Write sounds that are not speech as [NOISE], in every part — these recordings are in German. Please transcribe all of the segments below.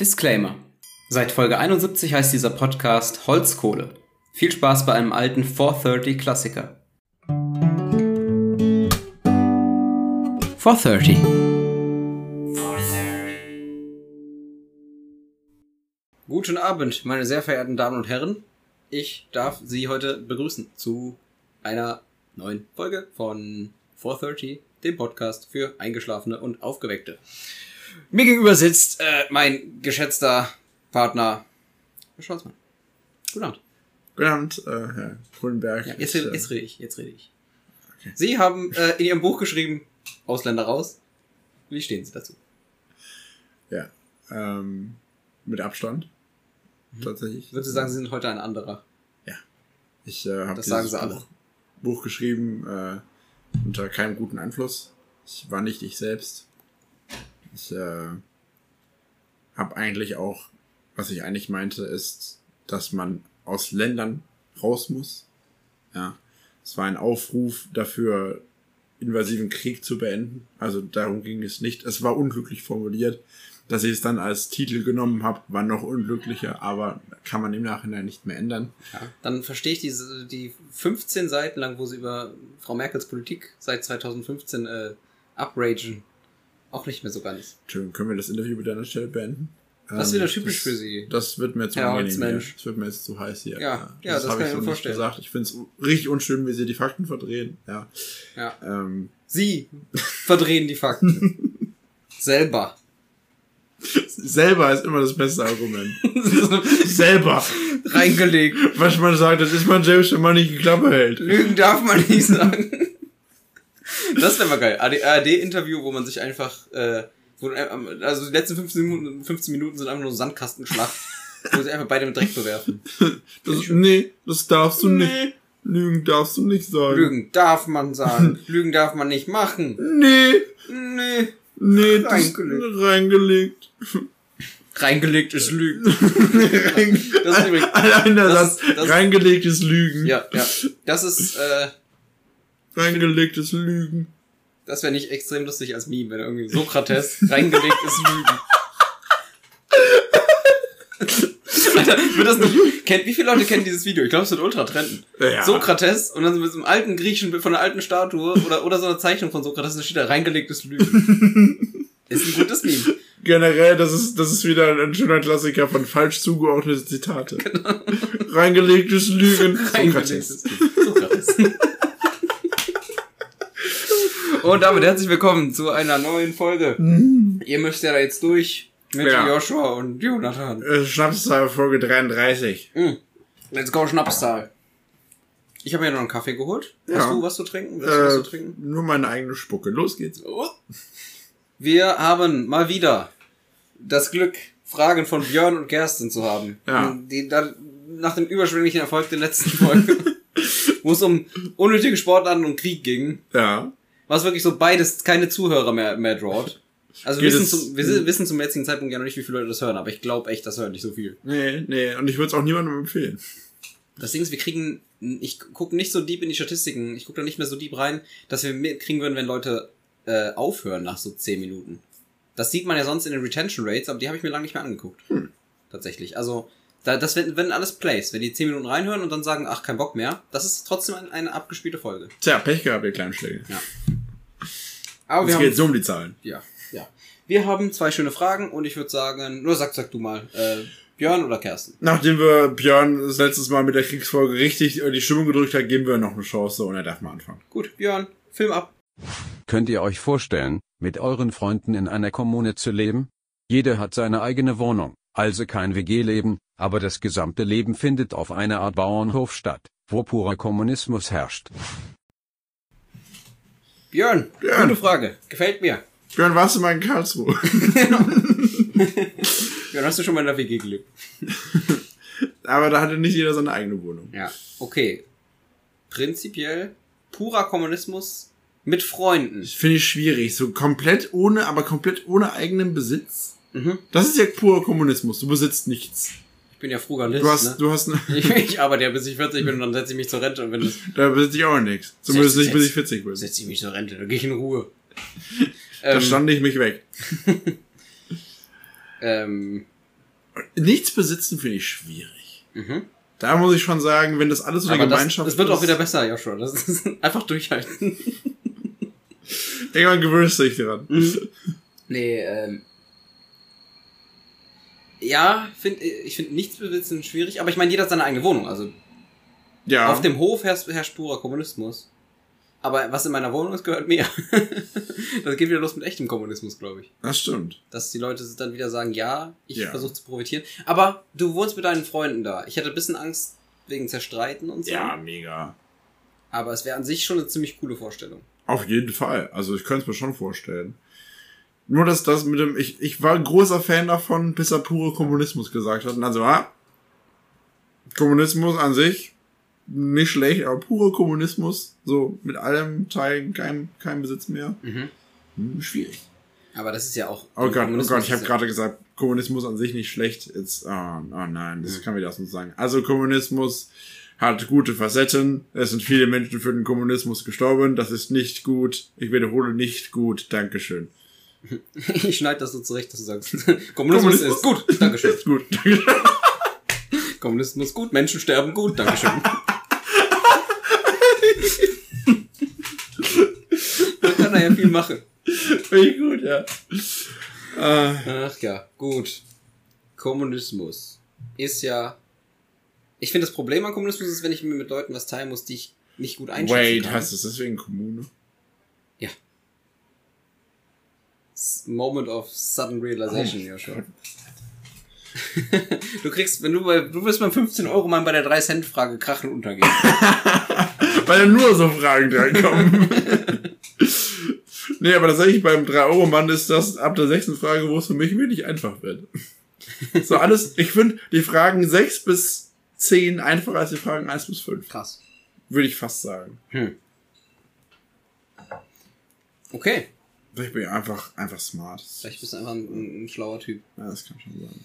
Disclaimer. Seit Folge 71 heißt dieser Podcast Holzkohle. Viel Spaß bei einem alten 430 Klassiker. 430. Guten Abend, meine sehr verehrten Damen und Herren. Ich darf Sie heute begrüßen zu einer neuen Folge von 430, dem Podcast für Eingeschlafene und Aufgeweckte. Mir gegenüber sitzt äh, mein geschätzter Partner, Herr Scholzmann. Guten Abend. Guten Abend, äh, Herr Kohlenberg. Ja, jetzt, rede- äh, jetzt rede ich, jetzt rede ich. Sie haben äh, in Ihrem Buch geschrieben, Ausländer raus. Wie stehen Sie dazu? Ja, ähm, mit Abstand. Tatsächlich. Ich würde sagen, Sie sind heute ein anderer. Ich äh, habe Das sagen sie alle. Buch, Buch geschrieben äh, unter keinem guten Einfluss. Ich war nicht ich selbst. Ich äh, habe eigentlich auch, was ich eigentlich meinte, ist, dass man aus Ländern raus muss. Ja, es war ein Aufruf dafür, invasiven Krieg zu beenden. Also darum ging es nicht. Es war unglücklich formuliert. Dass ich es dann als Titel genommen habe, war noch unglücklicher, aber kann man im Nachhinein nicht mehr ändern. Ja. Dann verstehe ich diese, die 15 Seiten lang, wo Sie über Frau Merkels Politik seit 2015 äh, upragen, auch nicht mehr so ganz. Entschuldigung, können wir das Interview bitte an der Stelle beenden? Das ist Ähm, wieder typisch das, für Sie. Das wird mir zu Herr angenehm hier. Das wird mir jetzt zu heiß hier. Ja, ja, das hab kann ich so mir nicht vorstellen. Gesagt. Ich finde es richtig unschön, wie sie die Fakten verdrehen. Ja. Ja. Ähm, Sie verdrehen die Fakten. [LAUGHS] Selber. selber ist immer das beste Argument. [LAUGHS] selber. Reingelegt. Was man sagt, das ist man selbst, wenn man nicht die Klappe hält. Lügen darf man nicht sagen. [LAUGHS] Das wäre mal geil. ARD-Interview, wo man sich einfach, äh, wo, äh, also die letzten 15 Minuten, 15 Minuten sind einfach nur Sandkastenschlacht, wo sie einfach beide mit Dreck bewerfen. [LAUGHS] Das, nee, das darfst du nicht. Lügen darfst du nicht sagen. Lügen darf man sagen. [LAUGHS] Lügen darf man nicht machen. Nee, Nee. nee, das Reingelegt. reingelegt. Reingelegt ist Lügen. [LAUGHS] Das ist übrigens- Allein der das Satz, ist- das- reingelegtes Lügen. Ja, ja. Das ist, äh, Reingelegtes Lügen. das wäre nicht extrem lustig als Meme, wenn irgendwie Sokrates [LAUGHS] reingelegt ist Lügen. [LAUGHS] Alter, wird das nicht, kennt, wie viele Leute kennen dieses Video? Ich glaube, es wird ultra trenden. Ja. Sokrates und dann mit so einem alten griechischen Bild von einer alten Statue oder, oder so einer Zeichnung von Sokrates, da steht da reingelegtes Lügen. [LAUGHS] ist ein gutes Meme. Generell, das ist, das ist wieder ein, schöner Klassiker von falsch zugeordnete Zitate. Reingelegtes Lügen. Reingelegtes Sokrates. Und damit herzlich willkommen zu einer neuen Folge. Ihr müsst ja da jetzt durch mit Ja. Joshua und Jonathan. Äh, Schnapszahl Folge 33. Mm. Let's go, Schnapszahl. Ich habe mir noch einen Kaffee geholt. Hast Ja. du was zu trinken? Willst du was Äh, zu trinken? nur meine eigene Spucke. Los geht's. Wir haben mal wieder das Glück, Fragen von Björn und Kerstin zu haben. Ja. Die da, nach dem überschwänglichen Erfolg der letzten Folge, [LAUGHS] wo es um unnötige Sportarten und Krieg ging, Ja. Was wirklich so beides keine Zuhörer mehr, mehr drawt. Also wir wissen, zum, wir si- wissen zum jetzigen Zeitpunkt ja noch nicht, wie viele Leute das hören, aber ich glaube echt, das hören nicht so viel. Nee, nee. Und ich würde es auch niemandem empfehlen. Das Ding ist, wir kriegen, ich gucke nicht so deep in die Statistiken, ich gucke da nicht mehr so deep rein, dass wir mitkriegen würden, wenn Leute äh, aufhören nach so 10 Minuten. Das sieht man ja sonst in den Retention Rates, aber die habe ich mir lange nicht mehr angeguckt. Tatsächlich. Also, da, das wenn, wenn alles Plays, wenn die 10 Minuten reinhören und dann sagen, ach, kein Bock mehr, das ist trotzdem ein, eine abgespielte Folge. Tja, Pech gehabt, ihr kleinen Schläge. Aber wir Jetzt haben, geht's um die Zahlen. ja, ja. Wir haben zwei schöne Fragen und ich würde sagen, nur sag, sag du mal, äh, Björn oder Kersten? Nachdem wir Björn das letztes Mal mit der Kriegsfolge richtig die Stimmung gedrückt hat, geben wir noch eine Chance und er darf mal anfangen. Gut, Björn, Film ab. Könnt ihr euch vorstellen, mit euren Freunden in einer Kommune zu leben? Jeder hat seine eigene Wohnung, also kein WG-Leben, aber das gesamte Leben findet auf einer Art Bauernhof statt, wo purer Kommunismus herrscht. Björn, Björn. gute Frage. Gefällt mir. Björn, warst du mal in Karlsruhe? [LAUGHS] Björn, hast du schon mal in der WG gelebt? [LAUGHS] Aber da hatte nicht jeder seine eigene Wohnung. Ja. Okay. Prinzipiell purer Kommunismus mit Freunden. Das finde ich schwierig. So komplett ohne, aber komplett ohne eigenen Besitz. Mhm. Das ist ja purer Kommunismus. Du besitzt nichts. Ich bin ja Frugalist, Du hast, ne? du hast, [LAUGHS] ne, Ich, ich arbeite ja bis ich 40 bin und dann setze ich mich zur Rente und wenn das da besitze ich auch nichts. Zumindest Setz- nicht bis ich 40 bin. setze ich mich zur Rente, dann gehe ich in Ruhe. [LAUGHS] Da ähm, stand ich mich weg. [LAUGHS] ähm, Nichts besitzen finde ich schwierig. Mhm. Da muss ich schon sagen, wenn das alles so eine Gemeinschaft das wird auch ist, wieder besser, Joshua. Das ist einfach durchhalten. Irgendwann gewöhnst du dich dran. Nee, ähm. Ja, find, ich finde nichts besitzen schwierig, aber ich meine, jeder hat seine eigene Wohnung. Also Ja. auf dem Hof herrscht, herrscht purer Kommunismus. Aber was in meiner Wohnung ist, gehört mir. [LAUGHS] das geht wieder los mit echtem Kommunismus, glaube ich. das stimmt. Dass die Leute dann wieder sagen, ja, ich Ja. versuche zu profitieren. Aber du wohnst mit deinen Freunden da. Ich hatte ein bisschen Angst wegen Zerstreiten und so. Ja, mega. Aber es wäre an sich schon eine ziemlich coole Vorstellung. Auf jeden Fall. Also ich könnte es mir schon vorstellen. Nur dass das mit dem, ich, ich war ein großer Fan davon, bis er pure Kommunismus gesagt hat. Und also, ah, Kommunismus an sich, nicht schlecht, aber pure Kommunismus, so mit allem Teilen, kein, kein Besitz mehr. Mhm. Hm, schwierig. Aber das ist ja auch. Oh Gott, oh Gott, ich ist habe gerade gesagt, Kommunismus an sich nicht schlecht. Jetzt, oh, oh nein, das Mhm. kann man das nicht sagen. Also Kommunismus hat gute Facetten. Es sind viele Menschen für den Kommunismus gestorben. Das ist nicht gut. Ich wiederhole nicht gut. Dankeschön. [LAUGHS] Ich schneide das so zurecht, dass du sagst, [LAUGHS] Kommunismus, Kommunismus. ist gut, Dankeschön. Ist gut. Dankeschön. [LAUGHS] Kommunismus gut, Menschen sterben gut, Dankeschön. Man kann da ja viel machen. Finde ich gut, ja. Äh, Ach ja, gut. Kommunismus ist ja. Ich finde, das Problem an Kommunismus ist, wenn ich mir mit Leuten was teilen muss, die ich nicht gut einschätzen wait, kann. heißt das deswegen Kommune? Moment of sudden realization, Joshua. [LAUGHS] du kriegst, wenn du bei, du wirst beim 15 Euro Mann bei der 3 Cent Frage krachen untergehen. [LAUGHS] Weil da nur so Fragen drankommen. [LAUGHS] nee, aber tatsächlich beim 3-Euro-Mann ist das ab der sechsten Frage, wo es für mich wirklich einfach wird. So alles, ich finde die Fragen 6 bis 10 einfacher als die Fragen 1 bis 5. Krass. Würde ich fast sagen. Hm. Okay. Ich bin einfach, einfach smart. Vielleicht bist du einfach ein, ein schlauer Typ. Ja, das kann schon sein.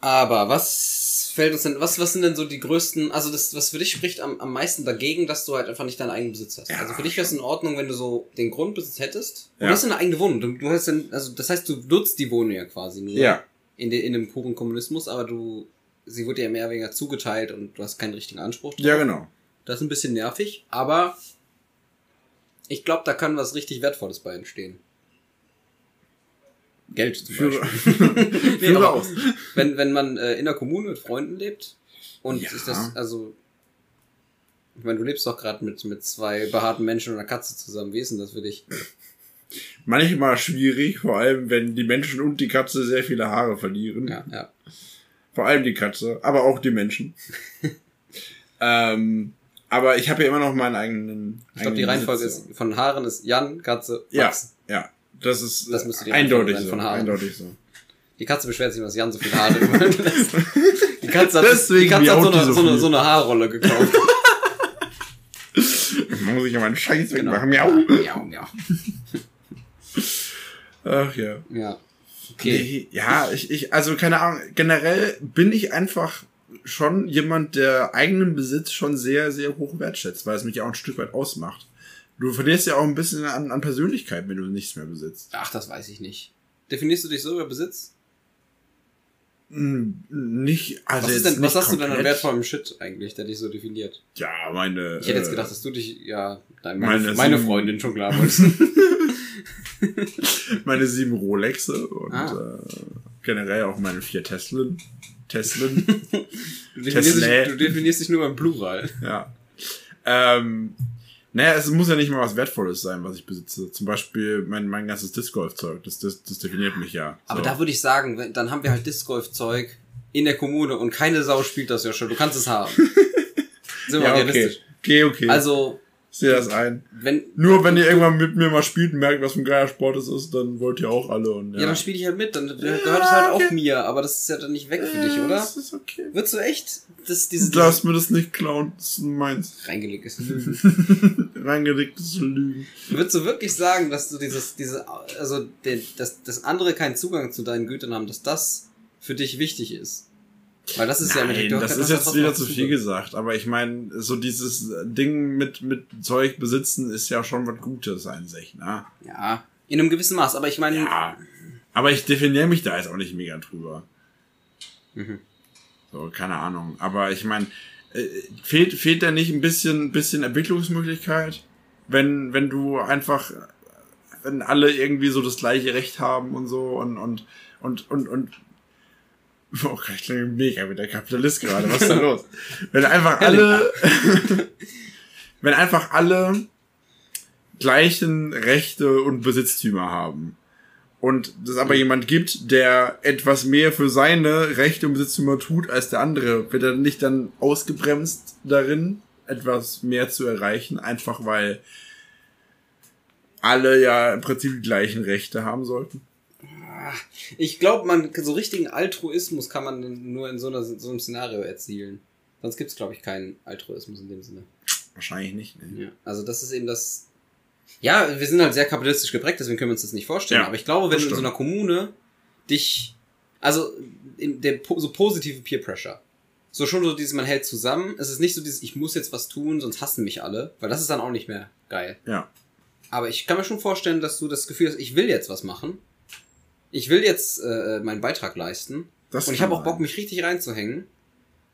Aber was fällt uns denn, was, was sind denn so die größten, also das, was für dich spricht am, am meisten dagegen, dass du halt einfach nicht deinen eigenen Besitz hast? Ja, also für dich wäre es in Ordnung, wenn du so den Grundbesitz hättest. Und Ja. du hast eine eigene Wohnung. Du, du hast dann, also das heißt, du nutzt die Wohnung ja quasi nur. Ja. In, de, in dem puren Kommunismus, aber du, sie wurde ja mehr oder weniger zugeteilt und du hast keinen richtigen Anspruch drauf. Ja, genau. Das ist ein bisschen nervig, aber ich glaube, da kann was richtig Wertvolles bei entstehen. Geld zum Führe, Beispiel. [LAUGHS] Nee, Führe aber aus. Wenn, wenn man äh, in der Kommune mit Freunden lebt und Ja. ist das, also, ich meine, du lebst doch gerade mit, mit zwei behaarten Menschen und einer Katze zusammen. Wie ist denn das für dich? Manchmal schwierig, vor allem wenn die Menschen und die Katze sehr viele Haare verlieren. Ja, ja. Vor allem die Katze, aber auch die Menschen. [LAUGHS] ähm, aber ich habe ja immer noch meinen eigenen. Ich glaube, die Reihenfolge ist, von Haaren ist Jan, Katze, Ja, Max. ja. Das ist Das müsste die eindeutig so. von Haaren. Eindeutig so. Die Katze beschwert sich, dass Jan so viele Haare überlässt. Die Katze hat, Deswegen die Katze hat so eine, so so, eine, viel. so eine Haarrolle gekauft. [LAUGHS] Man muss ich ja meinen Scheiß Genau. wegmachen. Miau. Miau, miau. Ach ja. Ja. Okay. Nee, ja, ich, ich, also keine Ahnung, generell bin ich einfach schon jemand, der eigenen Besitz schon sehr, sehr hoch wertschätzt, weil es mich ja auch ein Stück weit ausmacht. Du verlierst ja auch ein bisschen an, an Persönlichkeit, wenn du nichts mehr besitzt. Ach, das weiß ich nicht. Definierst du dich so über Besitz? Hm, Nicht, also Was, ist denn, was hast du denn an komplett. wertvollem Shit eigentlich, der dich so definiert? Ja, meine. Ich hätte jetzt äh, gedacht, dass du dich, ja, dein, meine meine, meine sieben- Freundin schon klar [LAUGHS] wolltest. meine sieben Rolexe und Ah. äh, generell auch meine vier Teslen. Teslen, [LAUGHS] Du definierst, dich, du definierst dich nur beim Plural. ja. Ähm, naja, es muss ja nicht mal was Wertvolles sein, was ich besitze. Zum Beispiel mein, mein ganzes Disc Golf-Zeug. Das, das, das definiert mich ja. Aber So. da würde ich sagen, dann haben wir halt Disc Golf Zeug in der Kommune und keine Sau spielt das ja schon. Du kannst es haben. [LAUGHS] Sind wir ja, okay. realistisch. Okay, okay. Also, sehe das ein. wenn, Nur wenn ihr irgendwann mit mir mal spielt und merkt, was für ein geiler Sport es ist, dann wollt ihr auch alle und ja, ja. dann spiele ich halt mit, dann gehört es halt auch mir, aber das ist ja dann nicht weg für dich, oder? Das ist okay. Würdest du echt das, dieses, Du darfst mir das nicht klauen, das ist meins. reingelegt ist? [LAUGHS] Lügen. Reingelegtes Lügen. Würdest du wirklich sagen, dass du dieses, diese, also, dass, dass andere keinen Zugang zu deinen Gütern haben, dass das für dich wichtig ist? Weil das ist ja Nein, du- das ist jetzt wieder zu viel gesagt, aber ich meine, so dieses Ding mit, mit Zeug besitzen ist ja schon was Gutes an sich, ne? Ja, in einem gewissen Maß, aber ich meine, Ja. Aber ich definiere mich da jetzt auch nicht mega drüber. Mhm. So, keine Ahnung. Aber ich meine, äh, fehlt, fehlt da nicht ein bisschen, bisschen Entwicklungsmöglichkeit? Wenn, wenn du einfach, wenn alle irgendwie so das gleiche Recht haben und so und, und, und, und, und Oh ich klinge mega wie der Kapitalist gerade. Was ist da los? [LAUGHS] Wenn einfach alle, [LAUGHS] wenn einfach alle gleichen Rechte und Besitztümer haben und es aber jemand gibt, der etwas mehr für seine Rechte und Besitztümer tut als der andere, wird er nicht dann ausgebremst darin, etwas mehr zu erreichen, einfach weil alle ja im Prinzip die gleichen Rechte haben sollten? Ich glaube, man so richtigen Altruismus kann man nur in so, einer, so einem Szenario erzielen. Sonst gibt's glaube ich, keinen Altruismus in dem Sinne. Wahrscheinlich nicht. Ne? Ja. Also das ist eben das. Ja, wir sind halt sehr kapitalistisch geprägt, deswegen können wir uns das nicht vorstellen. Ja, Aber ich glaube, wenn du in so einer Kommune dich, also der so positive Peer Pressure, so schon so dieses, man hält zusammen. Es ist nicht so dieses, ich muss jetzt was tun, sonst hassen mich alle, weil das ist dann auch nicht mehr geil. Ja. Aber ich kann mir schon vorstellen, dass du das Gefühl hast, ich will jetzt was machen. Ich will jetzt äh, meinen Beitrag leisten. Das und ich habe auch Bock, mich richtig reinzuhängen.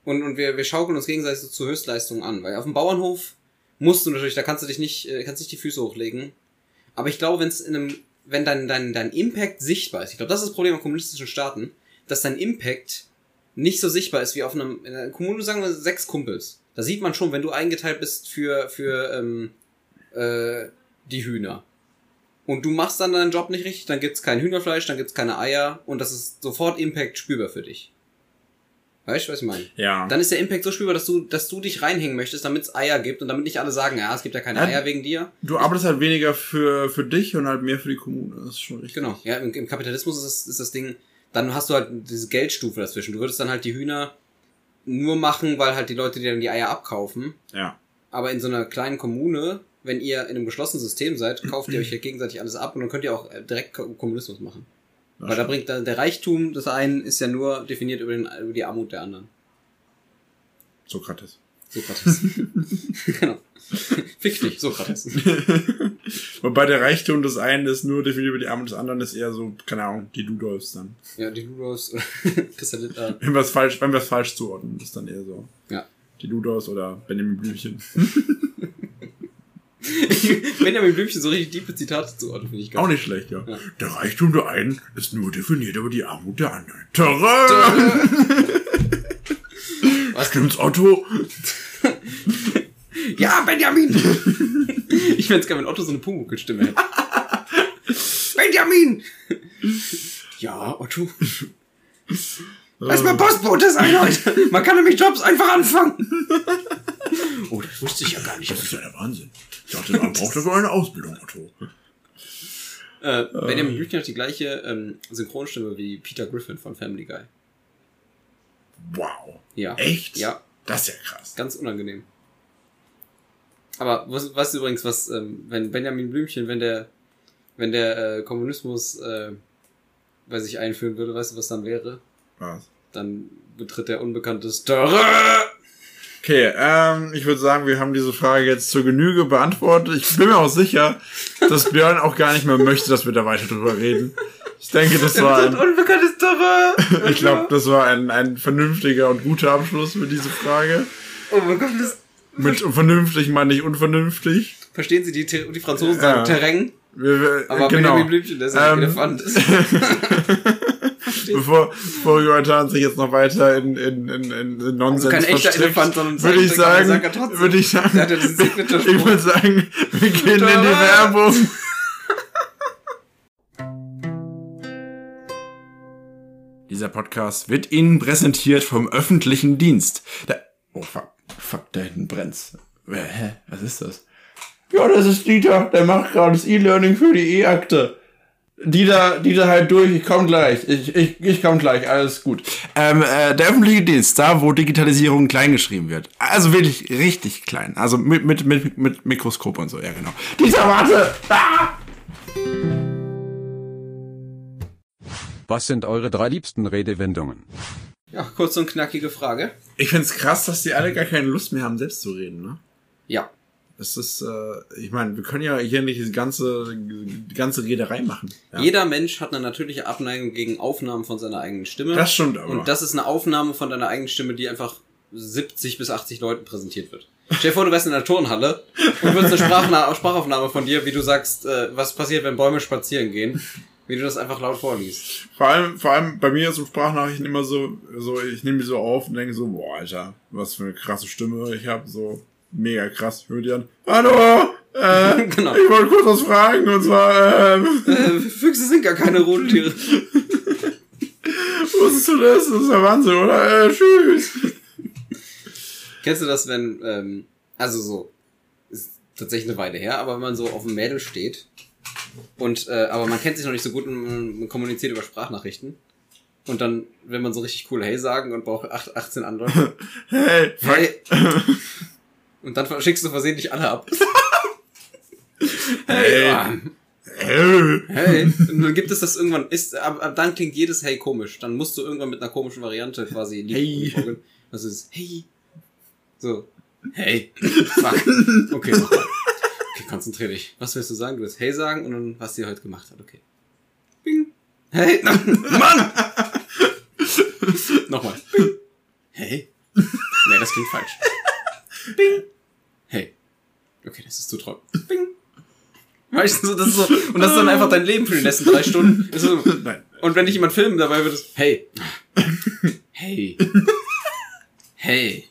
Und, und wir, wir schaukeln uns gegenseitig so zu Höchstleistungen an. Weil auf dem Bauernhof musst du natürlich, da kannst du dich nicht, äh, kannst nicht die Füße hochlegen. Aber ich glaube, wenn es in einem, wenn dein, dein, dein Impact sichtbar ist, ich glaube, das ist das Problem an kommunistischen Staaten, dass dein Impact nicht so sichtbar ist wie auf einem, in einer Kommune, sagen wir, sechs Kumpels. Da sieht man schon, wenn du eingeteilt bist für, für ähm, äh, die Hühner. Und du machst dann deinen Job nicht richtig, dann gibt's kein Hühnerfleisch, dann gibt's keine Eier und das ist sofort Impact spürbar für dich. Weißt du, was ich meine? Ja. Dann ist der Impact so spürbar, dass du, dass du dich reinhängen möchtest, damit es Eier gibt und damit nicht alle sagen, ja, es gibt ja keine Ja, Eier wegen dir. Du arbeitest halt weniger für, für dich und halt mehr für die Kommune. Das ist schon richtig. Genau. Ja, im, im Kapitalismus ist das, ist das Ding, dann hast du halt diese Geldstufe dazwischen. Du würdest dann halt die Hühner nur machen, weil halt die Leute dir dann die Eier abkaufen. Ja. Aber in so einer kleinen Kommune, wenn ihr in einem geschlossenen System seid, kauft ihr euch ja gegenseitig alles ab und dann könnt ihr auch äh, direkt Ko- Kommunismus machen. Das Weil da bringt da, der Reichtum des einen ist ja nur definiert über, den, über die Armut der anderen. Sokrates. Sokrates. [LAUGHS] genau. Fick dich, Sokrates. [LAUGHS] Wobei der Reichtum des einen ist nur definiert über die Arme des anderen, ist eher so, keine Ahnung, die Ludolfs dann. Ja, die [LAUGHS] Christian Lindner. Wenn wir es falsch, wenn wir es falsch zuordnen, ist dann eher so. Ja. Die Ludolfs oder Benjamin Blümchen. [LAUGHS] Benjamin Blümchen so richtig tiefe Zitate zuordnen, finde ich Auch geil. nicht schlecht, ja. Ja. Der Reichtum der einen ist nur definiert über die Armut der anderen. Terrain! [LAUGHS] Was? Stimmt's, Otto? [LAUGHS] Ja, Benjamin! ich fände geil, wenn Otto so eine Pumuckl-Stimme hätte. Benjamin! Ja, Otto. Lass mal Postbote sein [LAUGHS] heute. Man kann nämlich Jobs einfach anfangen. Oh, das wusste ich ja gar nicht. Das ist ja der Wahnsinn. Ich dachte, man braucht dafür eine Ausbildung, Otto. Äh, Benjamin Blümchen hat die gleiche ähm, Synchronstimme wie Peter Griffin von Family Guy. Wow. Ja. Echt? Ja, Das ist ja krass. ganz unangenehm. Aber was, was übrigens, was, ähm, wenn Benjamin Blümchen, wenn der, wenn der äh, Kommunismus äh, bei sich einführen würde, weißt du, was dann wäre? Was? Dann betritt der unbekannte Terrain. Okay, ähm, ich würde sagen, wir haben diese Frage jetzt zur Genüge beantwortet. Ich bin mir auch sicher, dass Björn auch gar nicht mehr möchte, dass wir da weiter drüber reden. Ich denke, das war ein, unbekanntes Terrain. [LAUGHS] ich glaube, das war ein, ein vernünftiger und guter Abschluss für diese Frage. Unbekanntes. Mit vernünftig meine ich unvernünftig. Verstehen Sie, die, die Franzosen Ja. sagen Terrain, Wir, wir, aber genau. Benjamin Blümchen, der ist ja ein Ähm, Elefant. [LAUGHS] [LAUGHS] [LAUGHS] Bevor, bevor Jonathan sich jetzt noch weiter in, in, in, in Nonsens Also kein echter Elefant, sondern würde ich sagen, würde ich sagen, Der ja ich würde sagen, wir gehen in die! Werbung. Dieser Podcast wird Ihnen präsentiert vom öffentlichen Dienst. Da, oh fuck, fuck, da hinten brennt's. Hä, was ist das? Ja, das ist Dieter, der macht gerade das E-Learning für die E-Akte. Dieter, Dieter halt durch, ich komm gleich. Ich, ich, ich komm gleich, alles gut. Ähm, äh, der öffentliche Dienst, da wo Digitalisierung klein geschrieben wird. Also wirklich richtig klein. Also mit, mit, mit, mit Mikroskop und so, ja genau. Dieter, warte! Ah! Was sind eure drei liebsten Redewendungen? Ja, kurz und knackige Frage. Ich find's krass, dass die alle gar keine Lust mehr haben, selbst zu reden, ne? Ja. Es ist, äh, ich meine, wir können ja hier nicht die ganze, die ganze Rederei machen. Ja. Jeder Mensch hat eine natürliche Abneigung gegen Aufnahmen von seiner eigenen Stimme. Das stimmt aber. Und das ist eine Aufnahme von deiner eigenen Stimme, die einfach 70 bis 80 Leuten präsentiert wird. Stell dir vor, du wärst in einer Turnhalle und würdest eine Sprachna [LAUGHS] Sprachaufnahme von dir, wie du sagst, äh, was passiert, wenn Bäume spazieren gehen, wie du das einfach laut vorliest. Vor allem, vor allem bei mir so Sprachnachrichten immer so, so ich nehme die so auf und denke so, boah, Alter, was für eine krasse Stimme ich habe, so mega krass. Hör die an, hallo, äh, Genau. ich wollte kurz was fragen und zwar, ähm, Äh, Füchse sind gar keine Rudentiere. [LAUGHS] wusstest du das? Das ist ja Wahnsinn, oder? Äh, tschüss. Kennst du das, wenn, ähm, also so, ist tatsächlich eine Weile her, aber wenn man so auf dem Mädel steht und, äh, aber man kennt sich noch nicht so gut und man, man kommuniziert über Sprachnachrichten und dann, wenn man so richtig cool Hey sagen und braucht acht- 18 andere, [LAUGHS] Hey. Hey. Und dann schickst du versehentlich alle ab. Hey. Hey. hey. Und dann gibt es das irgendwann, ist, ab, ab dann klingt jedes Hey komisch. Dann musst du irgendwann mit einer komischen Variante quasi Hey. vorgehen. Das ist Hey. So. Hey. Fuck. Okay, nochmal. Okay, konzentrier dich. Was willst du sagen? Du willst Hey sagen und dann, was sie heute gemacht hat. Okay. Bing. Hey. Mann! nochmal. Bing. Hey. Nee, das klingt falsch. Bing. Hey. Okay, das ist zu trocken. Bing. Weißt du, das ist so, und das ist dann einfach dein Leben für die nächsten drei Stunden. So, Nein. und wenn dich jemand filmen dabei wird es, hey. Hey. Hey.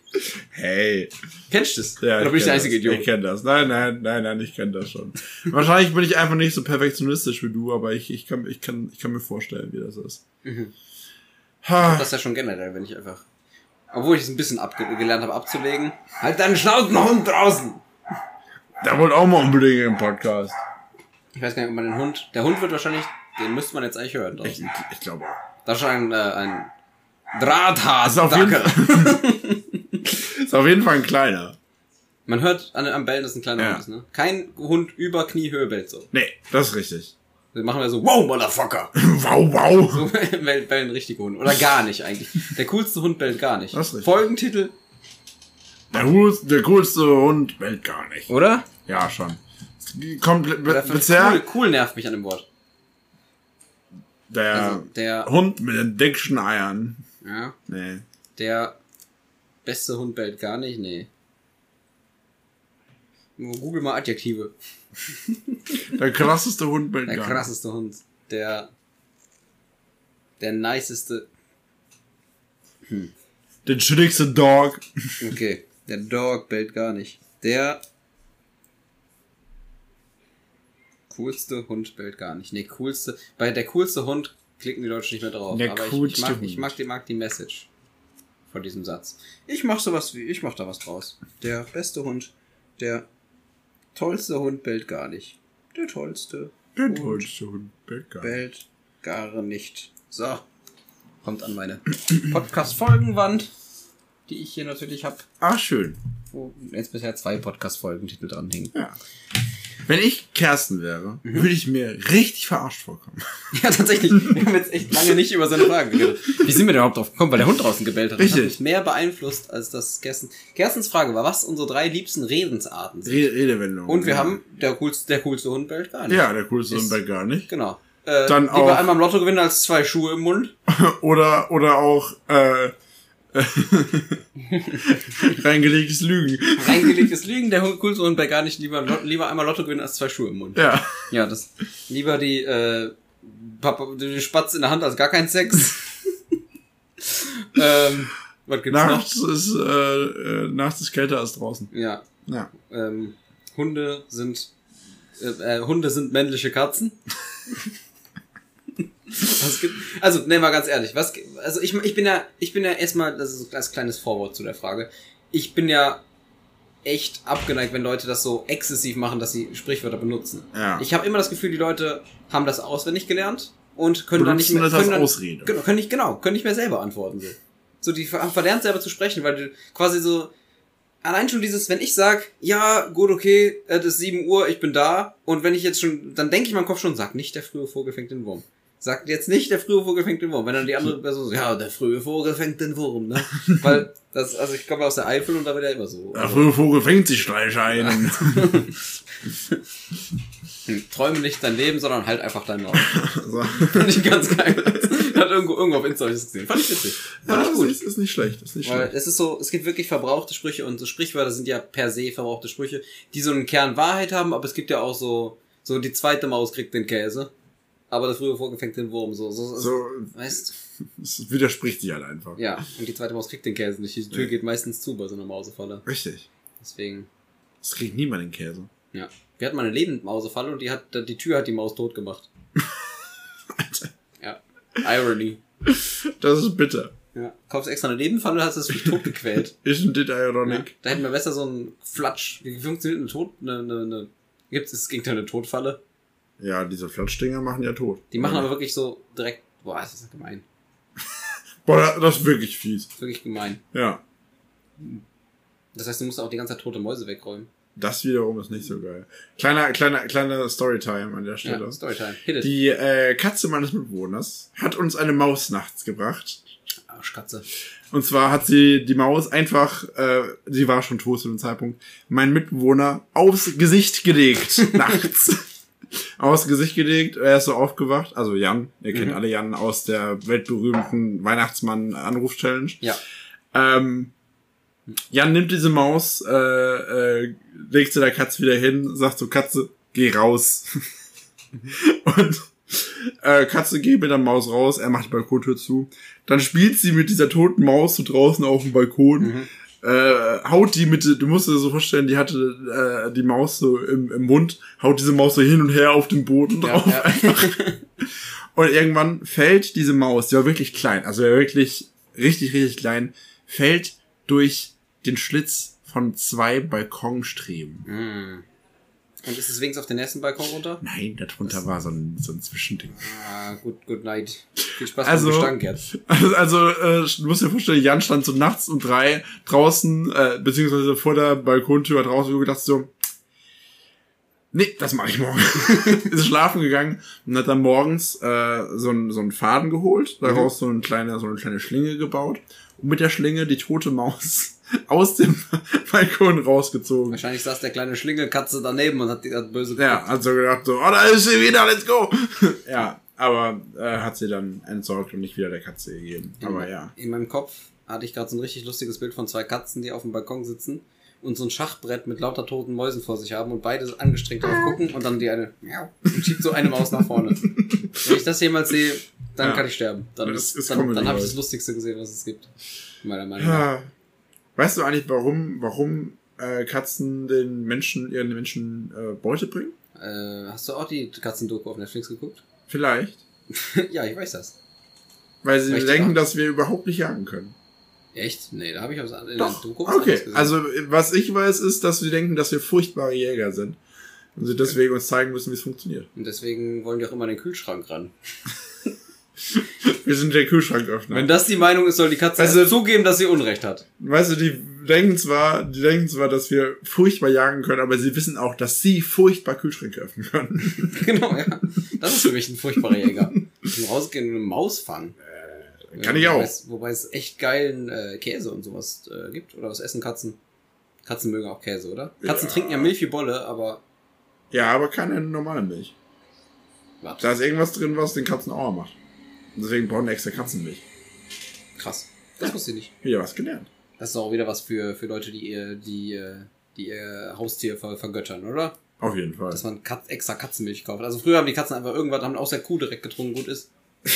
Hey. Kennst du das? Ja, Oder bin ich der einzige das. Idiot? Ich kenne das. Nein, nein, nein, nein, ich kenne das schon. Wahrscheinlich bin ich einfach nicht so perfektionistisch wie du, aber ich, ich, kann, ich, kann, ich kann mir vorstellen, wie das ist. Mhm. Ha. Das ist ja schon generell, wenn ich einfach. Obwohl ich es ein bisschen abge gelernt habe abzulegen. Halt deinen Schnauzenhund draußen! Der wollte auch mal unbedingt im Podcast. Ich weiß gar nicht, ob man den Hund. Der Hund wird wahrscheinlich. Den müsste man jetzt eigentlich hören Ich, draußen. ich glaube auch. Das ist ein, äh, ein Drahthas. Ist auf, jeden Fall, [LAUGHS] ist auf jeden Fall ein kleiner. Man hört an, am Bellen, dass es ein kleiner Ja. Hund ist, ne? Kein Hund über Kniehöhe bellt so. Nee, das ist richtig. Wir machen wir so, wow, Motherfucker! [LAUGHS] Wow, wow. So [LAUGHS] bellen, bellen richtige Hunde. Oder gar nicht eigentlich. Der coolste Hund bellt gar nicht. Das ist. Folgentitel, Der, coolste, der coolste Hund bellt gar nicht. oder? Ja, schon. Komplett, bisher cool, cool nervt mich an dem Wort. der Also der, Hund mit den dicksten Eiern. ja, Nee. der beste Hund bellt gar nicht, nee. Google mal Adjektive. Der krasseste Hund bellt Der krasseste Hund. Der, der niceste, nicht. Der chilligste Dog. okay. Der Dog bellt gar nicht. Der coolste Hund bellt gar nicht. Nee, coolste, bei der coolste Hund klicken die Leute nicht mehr drauf. Der Aber ich, ich, coolste mag, ich mag, die, mag die Message von diesem Satz. Ich mach sowas wie, ich mach da was draus. Der beste Hund, der tollste Hund bellt gar nicht. Der tollste Der Hund tollste Hund bellt gar nicht. bellt gar nicht. So. Kommt an meine [CLEARS THROAT] Podcast-Folgenwand, die ich hier natürlich habe, Ah, schön. wo jetzt bisher zwei Podcast-Folgentitel dran hängen. Ja. Wenn ich Kersten wäre, würde ich mir richtig verarscht vorkommen. [LAUGHS] Ja, tatsächlich. Wir haben jetzt echt lange nicht über seine Fragen geredet. Wie sind wir denn überhaupt drauf gekommen? Weil der Hund draußen gebellt hat. Das Richtig. hat mich mehr beeinflusst, als das Kersten. Kerstens Frage war, was unsere drei liebsten Redensarten sind. Re Redewendung. Und wir ja. haben, der coolste, der coolste Hund bellt gar nicht. Ja, der coolste Ist- Hund bellt gar nicht. Genau. Äh, Dann lieber auch- einmal im Lotto gewinnen als zwei Schuhe im Mund. [LAUGHS] Oder, oder auch, äh, [LAUGHS] reingelegtes Lügen. Reingelegtes Lügen, der Hund bellt gar nicht. Lieber, lieber einmal Lotto gewinnen als zwei Schuhe im Mund. Ja. Ja, das lieber die äh, Papa, die Spatz in der Hand als gar kein Sex. [LAUGHS] ähm, was gibt's Nachts ist, äh, äh, nachts ist kälter als draußen. noch? Ja, Ja. ähm, Hunde sind äh, äh, Hunde sind männliche Katzen. [LAUGHS] gibt, also, ne, mal ganz ehrlich, was, also ich, ich bin ja, ich bin ja erstmal, das ist als kleines Vorwort zu der Frage. Ich bin ja echt abgeneigt, wenn Leute das so exzessiv machen, dass sie Sprichwörter benutzen. Ja. Ich habe immer das Gefühl, die Leute haben das auswendig gelernt und können dann nicht Benutzen mehr können dann, Ausrede. Genau, können nicht genau, können nicht mehr selber antworten so. So die haben verlernt selber zu sprechen, weil du quasi so allein schon dieses, wenn ich sag, ja, gut, okay, es ist 7 Uhr, ich bin da und wenn ich jetzt schon, dann denke ich in meinem Kopf schon, sag nicht, der frühe Vogel fängt den Wurm. Sagt jetzt nicht, der frühe Vogel fängt den Wurm. Wenn dann die andere Person so, ja, der frühe Vogel fängt den Wurm, ne? [LAUGHS] Weil, das, also ich komme aus der Eifel und da wird ja immer so. Der frühe Vogel fängt sich Streich ein. [LAUGHS] träume nicht dein Leben, sondern halt einfach deinen Raum. [LAUGHS] So. Fand ich ganz geil. Hat irgendwo, irgendwo auf Insta ich das gesehen. Fand ich witzig. Ja, Fand ich das gut. ist, ist nicht schlecht. Ist nicht Weil schlecht. es ist so, es gibt wirklich verbrauchte Sprüche und so Sprichwörter sind ja per se verbrauchte Sprüche, die so einen Kern Wahrheit haben, aber es gibt ja auch so, so die zweite Maus kriegt den Käse, aber der frühe Vogel fängt den Wurm, so, so, so weißt, es widerspricht sich halt einfach. ja, und die zweite Maus kriegt den Käse nicht, die Tür Ja. geht meistens zu bei so einer Mausefalle, Richtig. deswegen, Es kriegt niemand den Käse. ja. Wir hatten mal eine Lebendmausefalle und die hat, die Tür hat die Maus tot gemacht. [LAUGHS] Alter. Ja. Irony. Das ist bitter. Ja. Kaufst extra eine Lebendfalle, hast es dich tot gequält. [LAUGHS] Isn't it Ja, ironic? da hätten wir besser so einen Flatsch. Wie funktioniert eine Tod, eine, eine, eine gibt's, es ging eine Todfalle? Ja, diese Flatschdinger machen ja tot. Die machen ja. aber wirklich so direkt, boah, das ist gemein. Boah, das ist wirklich fies. Das ist wirklich gemein. Ja. Das heißt, du musst auch die ganze Zeit tote Mäuse wegräumen. Das wiederum ist nicht so geil. Kleiner, kleiner, kleiner Storytime an der Stelle. Ja, Storytime. Hit it. Die äh, Katze meines Mitbewohners hat uns eine Maus nachts gebracht. Arschkatze. Und zwar hat sie die Maus einfach, äh, sie war schon tot zu dem Zeitpunkt, mein Mitbewohner aufs Gesicht gelegt, [LAUGHS] nachts. [LAUGHS] Aufs Gesicht gelegt, er ist so aufgewacht, also Jan, ihr kennt Mhm. alle Jan aus der weltberühmten Weihnachtsmann-Anruf-Challenge. Ja. Ähm, Jan nimmt diese Maus, äh, äh, legt sie der Katze wieder hin, sagt so, Katze, geh raus. [LAUGHS] Und äh, Katze geht mit der Maus raus, er macht die Balkontür zu. Dann spielt sie mit dieser toten Maus so draußen auf dem Balkon. Mhm. Äh, haut die mit, du musst dir so vorstellen, die hatte äh, die Maus so im, im Mund, haut diese Maus so hin und her auf den Boden Ja, drauf. ja. [LAUGHS] Und irgendwann fällt diese Maus, die war wirklich klein, also wirklich richtig, richtig klein, fällt durch den Schlitz von zwei Balkonstreben. Mm. Und ist es wenigstens auf den nächsten Balkon runter? Nein, darunter war so ein, so ein Zwischending. Ah, gut, good night. Viel Spaß Also- beim Gestank jetzt. Also, also äh, du musst dir vorstellen, Jan stand so nachts um drei draußen, äh, beziehungsweise vor der Balkontür draußen und gedacht so, nee, das mache ich morgen. [LAUGHS] ist schlafen gegangen und hat dann morgens äh, so, einen so einen Faden geholt, daraus so, eine kleine, so eine kleine Schlinge gebaut und mit der Schlinge die tote Maus aus dem [LAUGHS] Balkon rausgezogen. Wahrscheinlich saß der kleine Schlingelkatze daneben und hat die hat böse Ja, hat so gedacht so, oh, da ist sie wieder, let's go. [LAUGHS] ja, aber äh, hat sie dann entsorgt und nicht wieder der Katze gegeben. Aber ja. In meinem Kopf hatte ich gerade so ein richtig lustiges Bild von zwei Katzen, die auf dem Balkon sitzen und so ein Schachbrett mit lauter toten Mäusen vor sich haben und beide angestrengt drauf gucken und dann die eine miau, und schiebt so eine Maus nach vorne. [LAUGHS] Wenn ich das jemals sehe, dann Ja. kann ich sterben. Dann, Das ist, ist dann, dann habe ich das Lustigste gesehen, was es gibt. Meiner Meinung nach. Ja. Weißt du eigentlich, warum, warum äh, Katzen den Menschen, ihren Menschen äh, Beute bringen? Äh, hast du auch die Katzendoku auf Netflix geguckt? [LAUGHS] Vielleicht. ja, ich weiß das. Weil sie Richtig denken, dass wir überhaupt nicht jagen können. Echt? Nee, da habe ich was in Doch. der Doku Okay, also was ich weiß, ist, dass sie denken, dass wir furchtbare Jäger sind. Und sie deswegen uns zeigen müssen, wie es funktioniert. Und deswegen wollen die auch immer an den Kühlschrank ran. [LAUGHS] [LAUGHS] Wir sind der Kühlschranköffner. Wenn das die Meinung ist, soll die Katze Also- zugeben, dass sie Unrecht hat. Weißt du, die denken zwar, die denken zwar, dass wir furchtbar jagen können, aber sie wissen auch, dass sie furchtbar Kühlschränke öffnen können. [LAUGHS] genau, ja. Das ist für mich ein furchtbarer Jäger. [LAUGHS] Zum Rausgehen und eine Maus fangen. Kann ich wobei auch. Es, wobei es echt geilen äh, Käse und sowas äh, gibt. Oder was essen Katzen? Katzen mögen auch Käse, oder? Katzen Ja. trinken ja Milch wie Bolle, aber Ja, aber keine normale Milch. warte, Da ist irgendwas drin, was den Katzen Auer macht. Deswegen brauchen die extra Katzenmilch. krass. Das wusste ich nicht. Wieder was gelernt. Das ist auch wieder was für, für Leute, die ihr, die, äh, die ihr Haustier ver vergöttern, oder? Auf jeden Fall. Dass man Kat extra Katzenmilch kauft. Also früher haben die Katzen einfach irgendwas, haben aus der Kuh direkt getrunken, gut ist. [LAUGHS]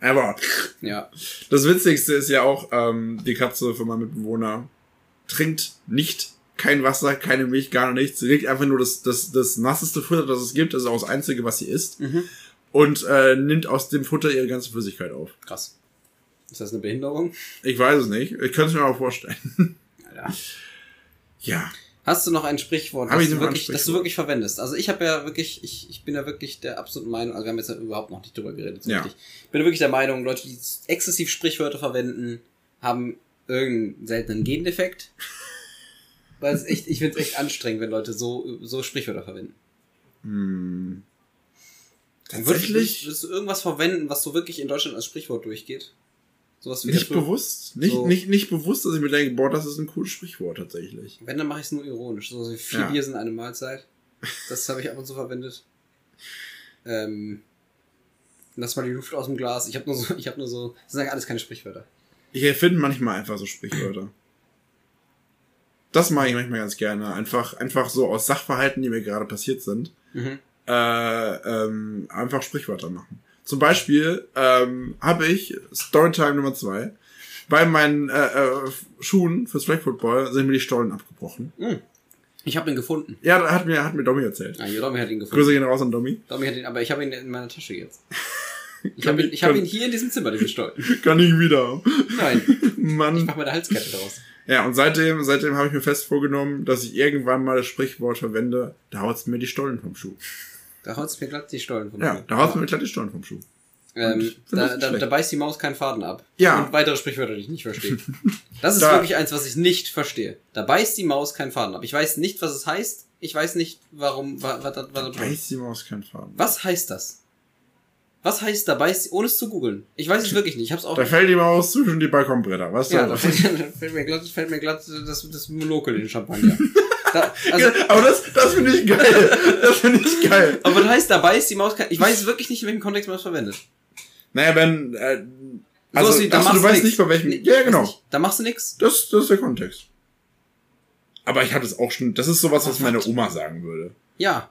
Aber Ja. das Witzigste ist ja auch, ähm, die Katze von meinem Mitbewohner trinkt nicht kein Wasser, keine Milch, gar nichts. Sie legt einfach nur das, das, das nasseste Futter, das es gibt. Das ist auch das Einzige, was sie isst. Mhm. Und äh, nimmt aus dem Futter ihre ganze Flüssigkeit auf. Krass. Ist das eine Behinderung? Ich weiß es nicht. Ich könnte es mir aber vorstellen. [LAUGHS] Alter. ja. Hast du noch ein Sprichwort, das du, wirklich, das du wirklich verwendest? Also ich habe ja wirklich, ich, ich bin ja wirklich der absoluten Meinung, also wir haben jetzt ja überhaupt noch nicht drüber geredet, so Ja. richtig. Ich bin wirklich der Meinung, Leute, die exzessiv Sprichwörter verwenden, haben irgendeinen seltenen Gendefekt. Weil es echt, ich finde es echt anstrengend, wenn Leute so, so Sprichwörter verwenden. Hm. Tatsächlich würdest du irgendwas verwenden, was so wirklich in Deutschland als Sprichwort durchgeht? Sowas wie nicht bewusst. Nicht, so- nicht, nicht bewusst, dass ich mir denke, boah, das ist ein cooles Sprichwort tatsächlich. Wenn, dann mache ich es nur ironisch. So wie vier Ja. Bier sind eine Mahlzeit. Das habe ich ab und zu verwendet. Ähm, lass mal die Luft aus dem Glas. Ich habe nur so, ich habe nur so, das sind ja alles keine Sprichwörter. Ich erfinde manchmal einfach so Sprichwörter. Das mache ich manchmal ganz gerne. Einfach, einfach so aus Sachverhalten, die mir gerade passiert sind, Mhm. Äh, ähm, einfach Sprichwörter machen. Zum Beispiel ähm, habe ich Storytime Nummer zwei bei meinen äh, äh, Schuhen fürs Flag Football sind mir die Stollen abgebrochen. Ich habe ihn gefunden. Ja, da hat mir, hat mir Domi erzählt. Ja, Domi hat ihn gefunden. Grüße gehen raus an Domi. Domi hat ihn, aber ich habe ihn in meiner Tasche jetzt. [LAUGHS] Ich habe ihn, ich- hab ihn hier in diesem Zimmer, diesen Stollen. [LAUGHS] Kann ich wieder. Nein, [LAUGHS] ich Mann. mache meine Halskette daraus. Ja, und seitdem, seitdem habe ich mir fest vorgenommen, dass ich irgendwann mal das Sprichwort verwende, da haut's mir die Stollen vom Schuh. Da haut's mir glatt die Stollen vom Ja, Schuh. da haut's mir glatt die Stollen vom Schuh. Ähm, da, da, da beißt die Maus keinen Faden ab. Ja. Und weitere Sprichwörter, die ich nicht verstehe. [LAUGHS] Das ist Da- wirklich eins, was ich nicht verstehe. Da beißt die Maus keinen Faden ab. Ich weiß nicht, was es heißt. Ich weiß nicht, warum. Was, was, was, was, Weiß die Maus kein Faden. was heißt das? Was heißt da beißt sie, ohne es zu googeln? Ich weiß es wirklich nicht. Ich hab's auch. Da fällt die Maus zwischen die Balkonbretter, weißt du? ja, da [LAUGHS] fällt, [LAUGHS] da fällt mir glatt, fällt mir glatt das, das Monokel in den Champagner. Da, also, [LAUGHS] aber das, das finde ich geil. Das finde ich geil. aber das heißt, da beißt die Maus. Ich weiß wirklich nicht, in welchem Kontext man das verwendet. Naja, wenn, äh, also, wie, da achso, du weißt nix. nicht, bei welchem, Nee, ja, genau. nicht. Da machst du nix. Das, das ist der Kontext. Aber ich hatte es auch schon, das ist sowas, was meine? Oma sagen würde. Ja.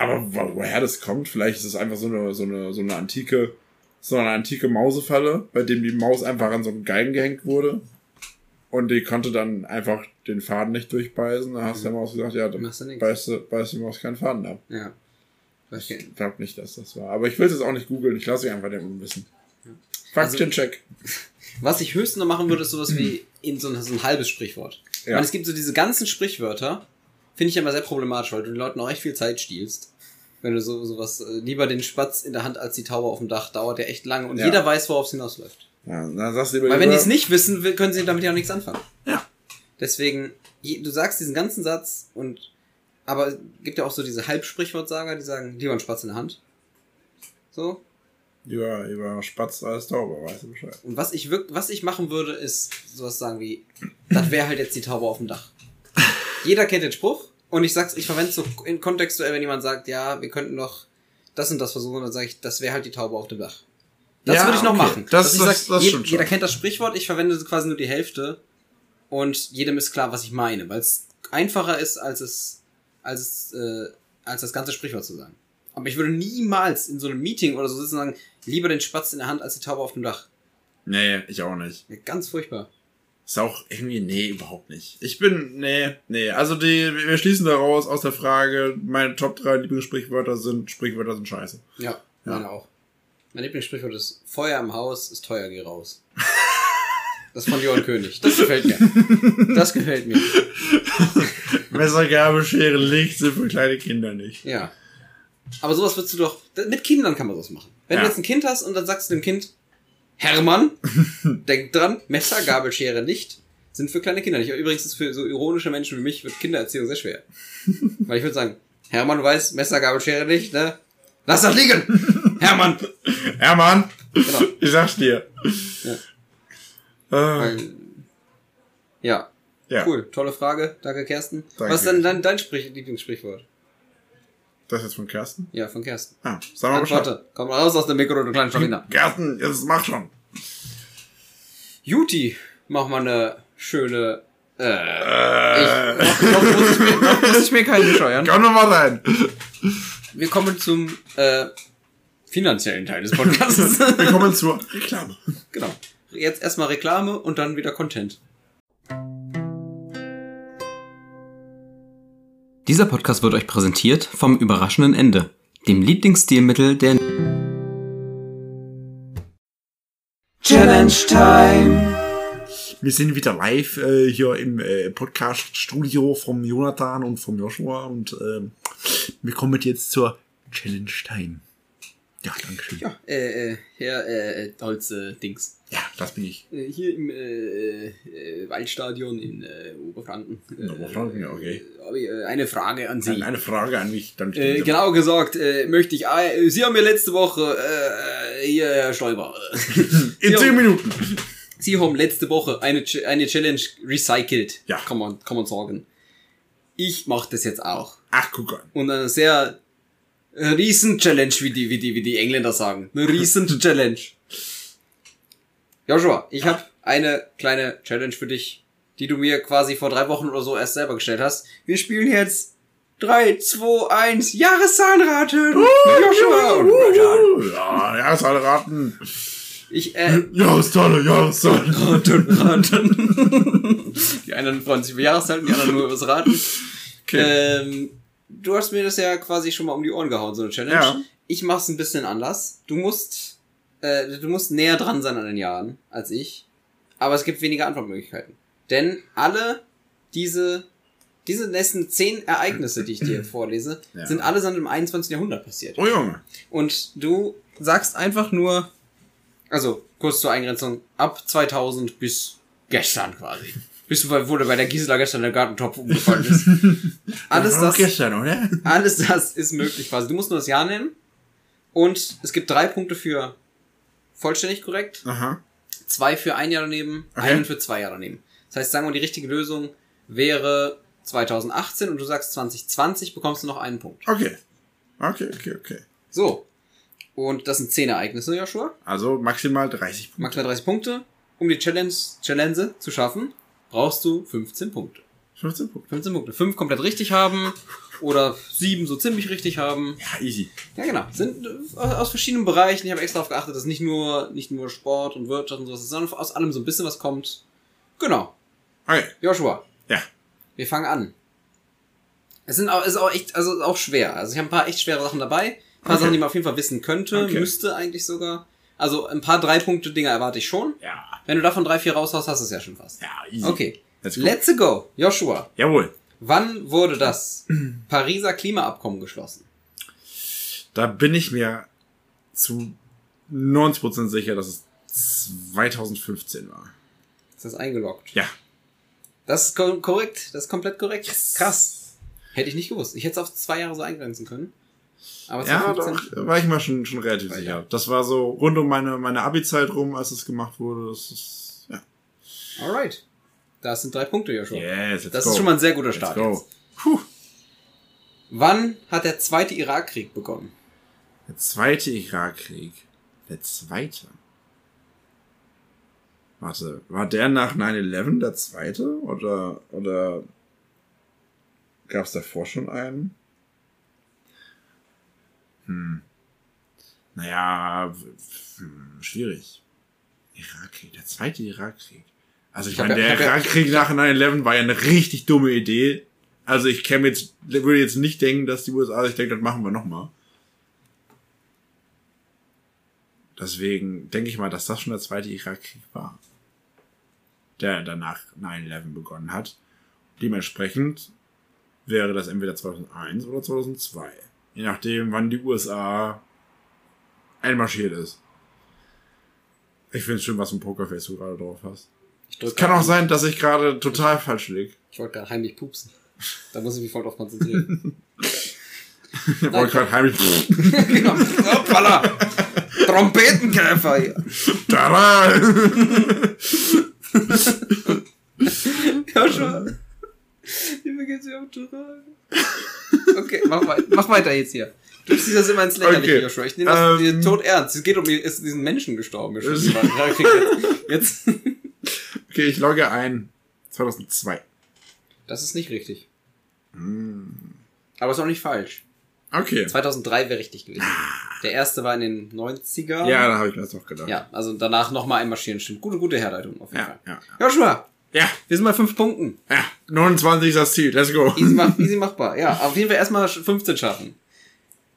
Aber wo- woher das kommt, vielleicht ist es einfach so eine, so eine, so eine antike, so eine antike Mausefalle, bei dem die Maus einfach an so einen Geigen gehängt wurde. Und die konnte dann einfach den Faden nicht durchbeißen. Da hast du der Maus gesagt, ja, dann du beißt, du- beißt die Maus keinen Faden ab. Ja. Okay. Ich glaube nicht, dass das war. Aber ich will es jetzt auch nicht googeln. Ich lasse mich einfach den Unwissen. Faktencheck. [LAUGHS] Was ich höchstens noch machen würde, ist sowas wie in so ein, so ein halbes Sprichwort. Ich Ja. meine, es gibt so diese ganzen Sprichwörter, finde ich immer sehr problematisch, weil du den Leuten auch echt viel Zeit stiehlst. Wenn du so sowas, äh, lieber den Spatz in der Hand als die Taube auf dem Dach, dauert ja echt lange und Ja. jeder weiß, worauf es hinausläuft. Ja, dann sagst du lieber, Weil wenn die es nicht wissen, können sie damit ja auch nichts anfangen. Ja. Deswegen, du sagst diesen ganzen Satz und, aber es gibt ja auch so diese Halbsprichwortsager, die sagen, lieber ein Spatz in der Hand. So. Lieber, lieber Spatz als Taube, weißt du Bescheid. Und was ich wirk was ich machen würde, ist sowas sagen wie, das wäre halt jetzt die Taube auf dem Dach. Jeder kennt den Spruch und ich sag's, ich verwende so in kontextuell, wenn jemand sagt, ja, wir könnten doch das und das versuchen, dann sage ich, das wäre halt die Taube auf dem Dach. Das Ja, würde ich noch okay. machen. Das- ich das- sag, das stimmt schon. jeder kennt das Sprichwort, ich verwende quasi nur die Hälfte und jedem ist klar, was ich meine, weil es einfacher ist, als es, als es, äh, als das ganze Sprichwort zu sagen. Aber ich würde niemals in so einem Meeting oder so sitzen und sagen, lieber den Spatz in der Hand als die Taube auf dem Dach. Nee, ich auch nicht. Ja, Ganz furchtbar. Ist auch irgendwie, nee, überhaupt nicht. Ich bin, nee, nee. Also die, wir schließen daraus aus der Frage, meine Top 3 Lieblingssprichwörter sind, Sprichwörter sind scheiße. Ja, Ja. meine auch. Mein Lieblingssprichwort ist Feuer im Haus ist teuer, geh raus. [LAUGHS] Das von Johann König. Das gefällt mir. Das gefällt mir. [LAUGHS] Messer, Gabel, Schere, Licht sind für kleine Kinder nicht. Ja. Aber sowas würdest du doch. Mit Kindern kann man sowas machen. Wenn Ja. du jetzt ein Kind hast und dann sagst du dem Kind, Hermann, [LAUGHS] denk dran, Messer, Gabel, Schere nicht sind für kleine Kinder nicht. Übrigens ist für so ironische Menschen wie mich wird Kindererziehung sehr schwer. [LAUGHS] Weil ich würde sagen, Hermann, du weißt, Messer, Gabel, Schere nicht, ne? Lass das liegen! [LAUGHS] Hermann! Hermann, Genau. ich sag's dir. Ja. Äh, ja, ja, cool. Tolle Frage. Danke, Kersten. Danke. Was ist denn dein, dein Sprich Lieblingssprichwort? Das ist jetzt von Kersten? Ja, von Kersten. Ah, sag mal. Antworte. Komm mal raus aus dem Mikro, du kleine Schalina. Kersten, jetzt mach schon. Juti, mach mal eine schöne. Äh, Äh, ich, noch, noch, muss ich mir, noch muss ich mir keinen scheuern. komm noch mal rein. Wir kommen zum äh, finanziellen Teil des Podcasts. Wir kommen zur Reklame. genau. Jetzt erstmal Reklame und dann wieder Content. Dieser Podcast wird euch präsentiert vom überraschenden Ende, dem Lieblingsstilmittel der Challenge Time. Wir sind wieder live äh, hier im äh, Podcast-Studio vom Jonathan und vom Joshua und ähm, wir kommen jetzt zur Challenge Time. Ja, danke schön. Ja, äh, äh, Herr äh, Holz-Dings. Ja, das bin ich. Äh, hier im äh, äh, Waldstadion in äh, Oberfranken. In Oberfranken, ja, okay. Äh, habe ich äh, eine Frage an Sie. Eine, eine Frage an mich. Dann Äh, genau gesagt, äh, möchte ich, äh, Sie haben mir letzte Woche, äh, hier, Herr Stoiber, äh, [LAUGHS] In zehn Minuten. Sie haben letzte Woche eine, eine Challenge recycelt, Ja. kann man, kann man sagen. Ich mache das jetzt auch. Ach, guck an. Und eine sehr äh, Riesen-Challenge, wie die, wie, die, wie die Engländer sagen. Eine Riesen-Challenge. Joshua, ich habe eine kleine Challenge für dich, die du mir quasi vor drei Wochen oder so erst selber gestellt hast. Wir spielen jetzt 3, 2, 1, Jahreszahlenraten. Joshua und Rajan. Ja, Jahreszahl raten. Ich, äh, Jahreszahl, Jahreszahl. Raten, Raten. Die einen freuen sich über Jahreszahlen, die anderen nur übers Raten. Ähm, du hast mir das ja quasi schon mal um die Ohren gehauen, so eine Challenge. Ja. Ich mach's ein bisschen anders. Du musst, äh, du musst näher dran sein an den Jahren als ich. Aber es gibt weniger Antwortmöglichkeiten. Denn alle diese, diese nächsten zehn Ereignisse, die ich dir [CLEARS THROAT] vorlese, Ja. sind allesamt im 21. Jahrhundert passiert. Oh Junge. Und du sagst einfach nur, also kurz zur Eingrenzung, ab 2000 bis gestern quasi. Bis du, wo bei der Gisela gestern der Gartentopf [LAUGHS] umgefallen ist. Alles das, gestern, oder? [LAUGHS] alles das ist möglich quasi. Du musst nur das Jahr nennen. Und es gibt drei Punkte für vollständig korrekt, Aha. zwei für ein Jahr daneben, Okay. einen für zwei Jahre daneben. Das heißt, sagen wir, die richtige Lösung wäre 2018 und du sagst 2020, bekommst du noch einen Punkt. Okay. Okay, okay, okay. So. Und das sind zehn Ereignisse, Joshua. Also maximal 30 Punkte. Maximal 30 Punkte. Um die Challenge, Challenge zu schaffen, brauchst du 15 Punkte. 15 Punkte. 15 Punkte. 5 komplett richtig haben oder 7 so ziemlich richtig haben. Ja, easy. Ja, genau. Sind äh, aus verschiedenen Bereichen. Ich habe extra darauf geachtet, dass nicht nur, nicht nur Sport und Wirtschaft und sowas ist, sondern aus allem so ein bisschen was kommt. Genau. Okay. Joshua, Ja. wir fangen an. Es sind auch, ist auch echt, also auch schwer. Also ich habe ein paar echt schwere Sachen dabei. Ein paar Okay. Sachen, die man auf jeden Fall wissen könnte, Okay. müsste eigentlich sogar. Also ein paar drei Punkte Dinger erwarte ich schon. Ja. Wenn du davon drei, vier raushaust, hast du es ja schon fast. Ja, easy. Okay. Let's go. Let's go. Joshua, Jawohl. wann wurde das Pariser Klimaabkommen geschlossen? Da bin ich mir zu 90% sicher, dass es 2015 war. Ist das eingeloggt? Ja. Das ist ko korrekt. Das ist komplett korrekt. Yes. Krass. Hätte ich nicht gewusst. Ich hätte es auf zwei Jahre so eingrenzen können. Aber Ja, 2015 doch, war ich mal schon, schon relativ sicher. Das war so rund um meine, meine Abi-Zeit rum, als es gemacht wurde. Das ist, ja. Alright. Das sind drei Punkte, Joshua. Yes, let's das go. ist schon mal ein sehr guter Let's Start. go. Jetzt. Puh. Wann hat der zweite Irakkrieg begonnen? Der zweite Irakkrieg. Der zweite. Warte, war der nach 9-11 der zweite? Oder, oder gab es davor schon einen? Hm. Naja, schwierig. Irakkrieg, der zweite Irakkrieg. Also ich, Ich meine, ja- der ja- Irakkrieg nach 9-11 war ja eine richtig dumme Idee. Also ich käme jetzt, würde jetzt nicht denken, dass die USA sich denkt, das machen wir nochmal. Deswegen denke ich mal, dass das schon der zweite Irakkrieg war. Der danach 9-11 begonnen hat. Dementsprechend wäre das entweder 2001 oder 2002. Je nachdem, wann die USA einmarschiert ist. Ich finde es schön, was ein Pokerface du gerade drauf hast. Drück Kann auch sein, dass ich gerade total falsch lieg. Ich wollte gerade heimlich pupsen. Da muss ich mich voll drauf konzentrieren. [LAUGHS] Ich wollte gerade heimlich. genau. [LAUGHS] Hoppala. Trompetenkäfer hier. Tada! [LAUGHS] Joshua. Wie geht's dir auf Terrain? Okay, mach, wei mach weiter jetzt hier. Du ziehst das immer ins Lächerliche, Okay. Joshua. Ich nehme das Ähm. tot ernst. Es geht um, ist diesen Menschen gestorben. ist. Ja, jetzt. [LAUGHS] Okay, ich logge ein. 2002. Das ist nicht richtig. Aber ist auch nicht falsch. Okay. 2003 wäre richtig gewesen. Der erste war in den 90er. Ja, da habe ich mir das doch gedacht. Ja, also danach nochmal einmarschieren. Stimmt. Gute, gute Herleitung auf jeden Ja, Fall. ja, Joshua, ja. wir sind bei fünf Punkten. Ja, 29 ist das Ziel. Let's go. Easy, mach, [LAUGHS] easy machbar. Ja, auf jeden Fall erstmal 15 schaffen.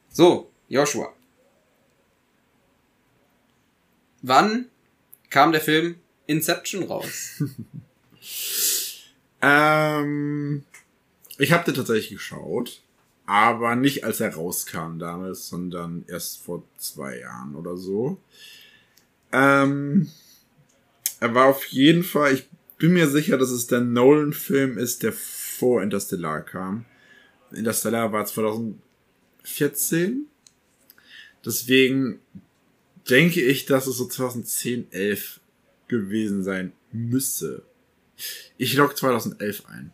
So, Joshua. Wann kam der Film Inception raus? [LAUGHS] Ähm, ich habe den tatsächlich geschaut. aber nicht als er rauskam damals, sondern erst vor zwei Jahren oder so. Ähm, er war auf jeden Fall, ich bin mir sicher, dass es der Nolan-Film ist, der vor Interstellar kam. Interstellar war 2014. Deswegen denke ich, dass es so 2010, 11 gewesen sein müsste. Ich log 2011 ein.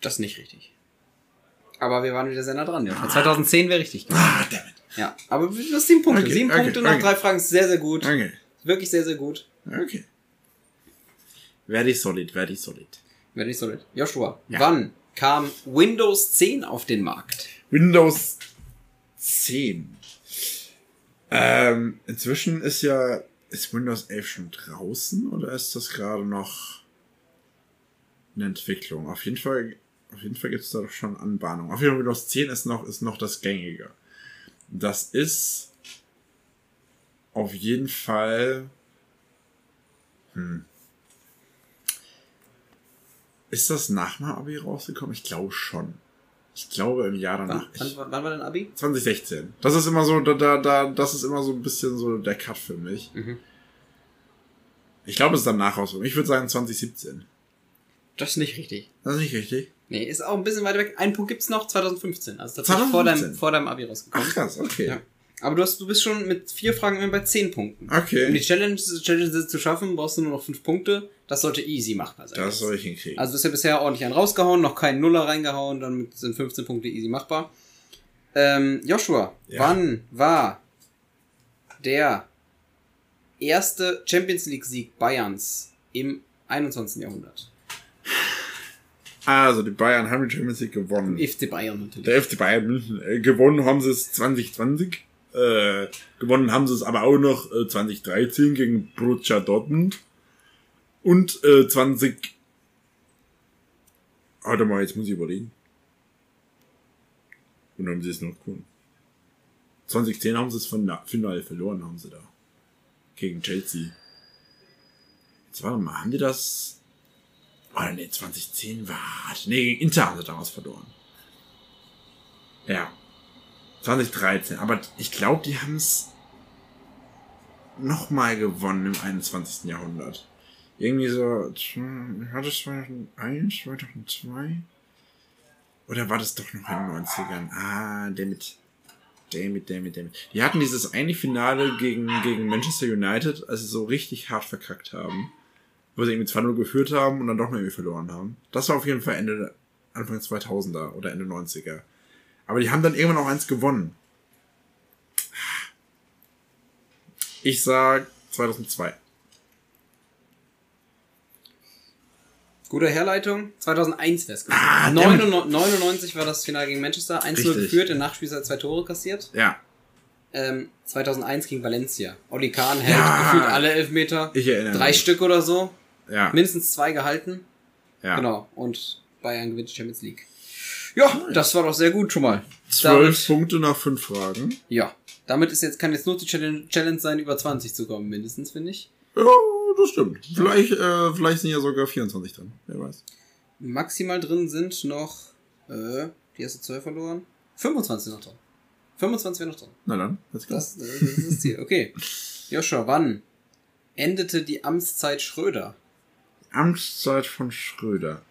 Das ist nicht richtig. Aber wir waren wieder sehr nah dran. Ja. 2010 wäre richtig gewesen. Ah, damit. Ja, aber hast sieben Punkte. Okay, sieben okay, Punkte nach okay. drei Fragen ist sehr, sehr gut. Okay. Wirklich sehr, sehr gut. Okay. Ich solid, ich solid. Nicht solid. Joshua, Ja. wann kam Windows 10 auf den Markt? Windows 10. Ähm, inzwischen ist ja, ist Windows 11 schon draußen oder ist das gerade noch eine Entwicklung? Auf jeden Fall, auf jeden Fall gibt es da doch schon Anbahnung. Auf jeden Fall Windows 10 ist noch, ist noch das gängige. Das ist auf jeden Fall, hm. Ist das nach dem Abi rausgekommen? Ich glaube schon. Ich glaube im Jahr Wann, danach. wann, Ich, wann war dein Abi? 2016. Das ist immer so, da, da, da, das ist immer so ein bisschen so der Cut für mich. Mhm. Ich glaube, es ist danach rausgekommen. Ich würde sagen 2017. Das ist nicht richtig. Das ist nicht richtig. Nee, ist auch ein bisschen weiter weg. Einen Punkt gibt's noch, 2015. Also tatsächlich vor 2015. deinem, vor deinem Abi rausgekommen. Ach krass, okay. Ja. Aber du, hast, du bist schon mit vier Fragen immer bei zehn Punkten. Um die Okay. Challenge, Challenge zu schaffen, brauchst du nur noch fünf Punkte. Das sollte easy machbar sein. Das soll ich hinkriegen. Also du hast ja bisher ordentlich einen rausgehauen, noch keinen Nuller reingehauen, dann sind 15 Punkte easy machbar. Ähm, Joshua, Ja. wann war der erste Champions League Sieg Bayerns im 21. Jahrhundert? Also, die Bayern haben die Champions League gewonnen. FC Bayern natürlich. Der FC Bayern München. Äh, gewonnen haben sie es 2020. Äh, gewonnen haben sie es aber auch noch äh, 2013 gegen Borussia Dortmund. Und äh, 20... Warte mal, jetzt muss ich überlegen. Und haben sie es noch gewonnen. 2010 haben sie es von Finale verloren, haben sie da. Gegen Chelsea. Jetzt warte mal, haben die das... Oder nee, 2010 war... Nee, gegen Inter haben sie damals verloren. Ja. 2013. Aber ich glaube, die haben es nochmal gewonnen im 21. Jahrhundert. Irgendwie so, war das 2001, 2002? Oder war das doch noch in den 90ern? Ah, damit. Damit, damit, damit. Die hatten dieses eine Finale gegen, gegen Manchester United, als sie so richtig hart verkackt haben. Wo sie irgendwie 2-0 geführt haben und dann doch noch irgendwie verloren haben. Das war auf jeden Fall Ende, Anfang 2000er oder Ende 90er. Aber die haben dann irgendwann auch eins gewonnen. Ich sag 2002. Gute Herleitung. 2001 wär's gewesen. Ah, 99, 99 war das Finale gegen Manchester. 1-0 Richtig. geführt, in Nachspielzeit zwei Tore kassiert. Ja, Ähm, 2001 gegen Valencia. Oli Kahn hält Ja. gefühlt alle Elfmeter. ich erinnere Drei mich. Stück oder so. Ja, Mindestens zwei gehalten. ja. Genau. Und Bayern gewinnt die Champions League. Ja, das war doch sehr gut schon mal. Zwölf Punkte nach fünf Fragen. ja. Damit ist jetzt, kann jetzt nur die Challenge, Challenge sein, über 20 zu kommen, mindestens, finde ich. Ja, das stimmt. Vielleicht, äh, vielleicht sind ja sogar 24 drin. Wer weiß. Maximal drin sind noch, äh, die erste 12 verloren. 25 noch drin. 25 wäre noch drin. Na dann, go. Das, das ist das Ziel. Okay. [LAUGHS] Joshua, wann endete die Amtszeit Schröder? Amtszeit von Schröder.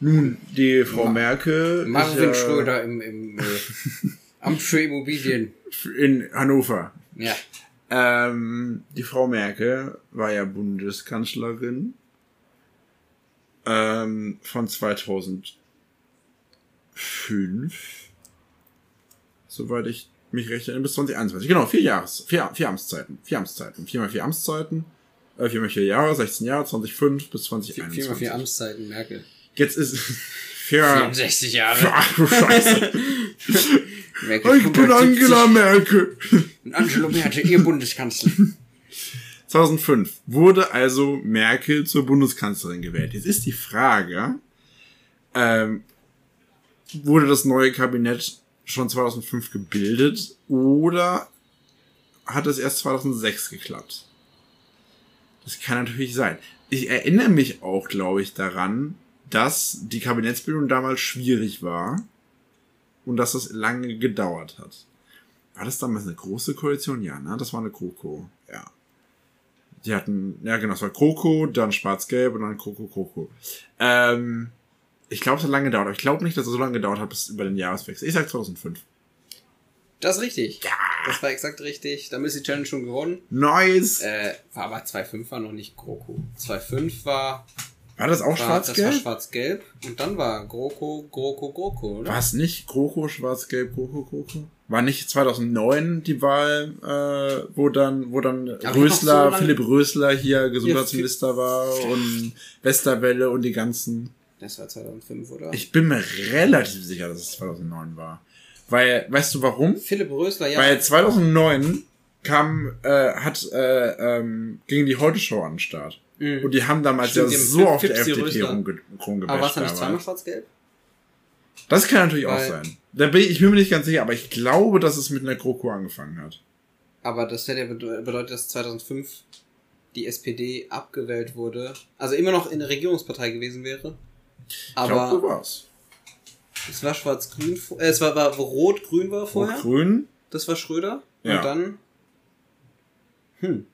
Nun, die Frau Ma- Merkel. Marvin ist ja Schröder im, im äh, [LAUGHS] Amt für Immobilien. In Hannover. Ja. Ähm, die Frau Merkel war ja Bundeskanzlerin ähm, von 2005, soweit ich mich recht erinnere, bis 2021. Genau, vier Jahres, vier, vier Amtszeiten, vier Amtszeiten, viermal vier Amtszeiten, äh, viermal vier Jahre, 16 Jahre, 2005 bis Vier, 2021. viermal vier Amtszeiten, Merkel. Jetzt ist [LAUGHS] vier, 64 Jahre. ach du Scheiße, [LAUGHS] Merkel ich bin 170. Angela Merkel. Und Angelo Merkel, ihr Bundeskanzler. [LAUGHS] 2005 wurde also Merkel zur Bundeskanzlerin gewählt. Jetzt ist die Frage, ähm, wurde das neue Kabinett schon 2005 gebildet oder hat es erst 2006 geklappt? Das kann natürlich sein. Ich erinnere mich auch, glaube ich, daran, dass die Kabinettsbildung damals schwierig war, und dass es lange gedauert hat. War das damals eine große Koalition? Ja, ne? Das war eine Kroko. Ja. Die hatten, ja genau, es war Kroko, dann Schwarz-Gelb und dann Kroko, Kroko. Ähm, ich glaube, es hat lange gedauert. aber Ich glaube nicht, dass es so lange gedauert hat bis über den Jahreswechsel. Ich sag 2005. Das ist richtig. Ja. Das war exakt richtig. Damit ist die Challenge schon gewonnen. Nice! Äh, war aber 2.5 war noch nicht GroKo. 2.5 war, war das auch war das war Schwarz-Gelb? schwarz-gelb. Und dann war GroKo, GroKo, GroKo, oder? War es nicht Kroko, Schwarz-Gelb, Kroko, Kroko? War nicht 2009 die Wahl, äh, wo dann, wo dann so Rösler, lange- Philipp Rösler hier Gesundheitsminister war und Westerwelle und die ganzen. Das war 2005, oder? Ich bin mir relativ sicher, dass es 2009 war. Weil, weißt du warum? Philipp Rösler, ja. Weil 2009 kam, äh, hat, äh, ähm, gegen die Heute-Show an den Start. Mhm. Und die haben damals Stimmt, ja so auf die Fipsi FDP rumge rumgebasht. aber war es dann nicht zweimal schwarz-gelb? Das kann natürlich auch Weil- sein. Da bin ich, ich bin mir nicht ganz sicher, aber ich glaube, dass es mit einer GroKo angefangen hat. Aber das hätte ja bede- bedeutet, dass 2005 die SPD abgewählt wurde. Also immer noch in der Regierungspartei gewesen wäre. Ich Aber glaube, so war's. es war schwarz-grün, äh, es war, war rot-grün war vorher. Grün. Das war Schröder. Ja. Und dann. Hm.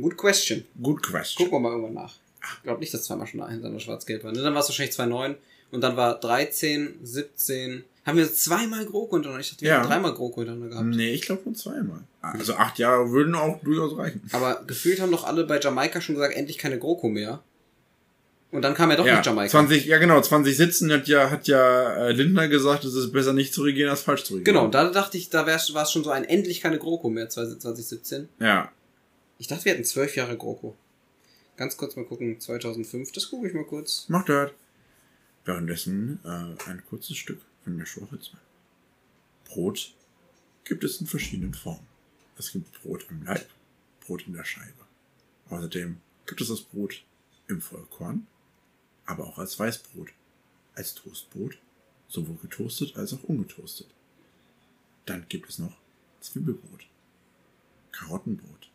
Good question. Gut question. Gucken wir mal irgendwann nach. Ich glaube nicht, dass zweimal schon hintereinander schwarz-gelb war. Ne? Dann war es wahrscheinlich 2,9. Und dann war 13, 17. Haben wir zweimal GroKo hintereinander? Ich dachte, wir Ja. haben dreimal GroKo hintereinander gehabt. Nee, ich glaube nur zweimal. Also acht Jahre würden auch durchaus reichen. Aber gefühlt haben doch alle bei Jamaika schon gesagt, endlich keine GroKo mehr. Und dann kam ja doch Ja, nicht Jamaika. 20, ja genau, 2017 hat ja, hat ja äh, Lindner gesagt, es ist besser nicht zu regieren als falsch zu regieren. Genau, da dachte ich, da war es schon so ein endlich keine GroKo mehr 2017. Ja. Ich dachte, wir hätten zwölf Jahre GroKo. Ganz kurz mal gucken, 2005, das gucke ich mal kurz. Macht das. Währenddessen äh, ein kurzes Stück von Joshua Ritzmann. Brot gibt es in verschiedenen Formen. Es gibt Brot im Leib, Brot in der Scheibe. Außerdem gibt es das Brot im Vollkorn, aber auch als Weißbrot, als Toastbrot, sowohl getoastet als auch ungetoastet. Dann gibt es noch Zwiebelbrot, Karottenbrot,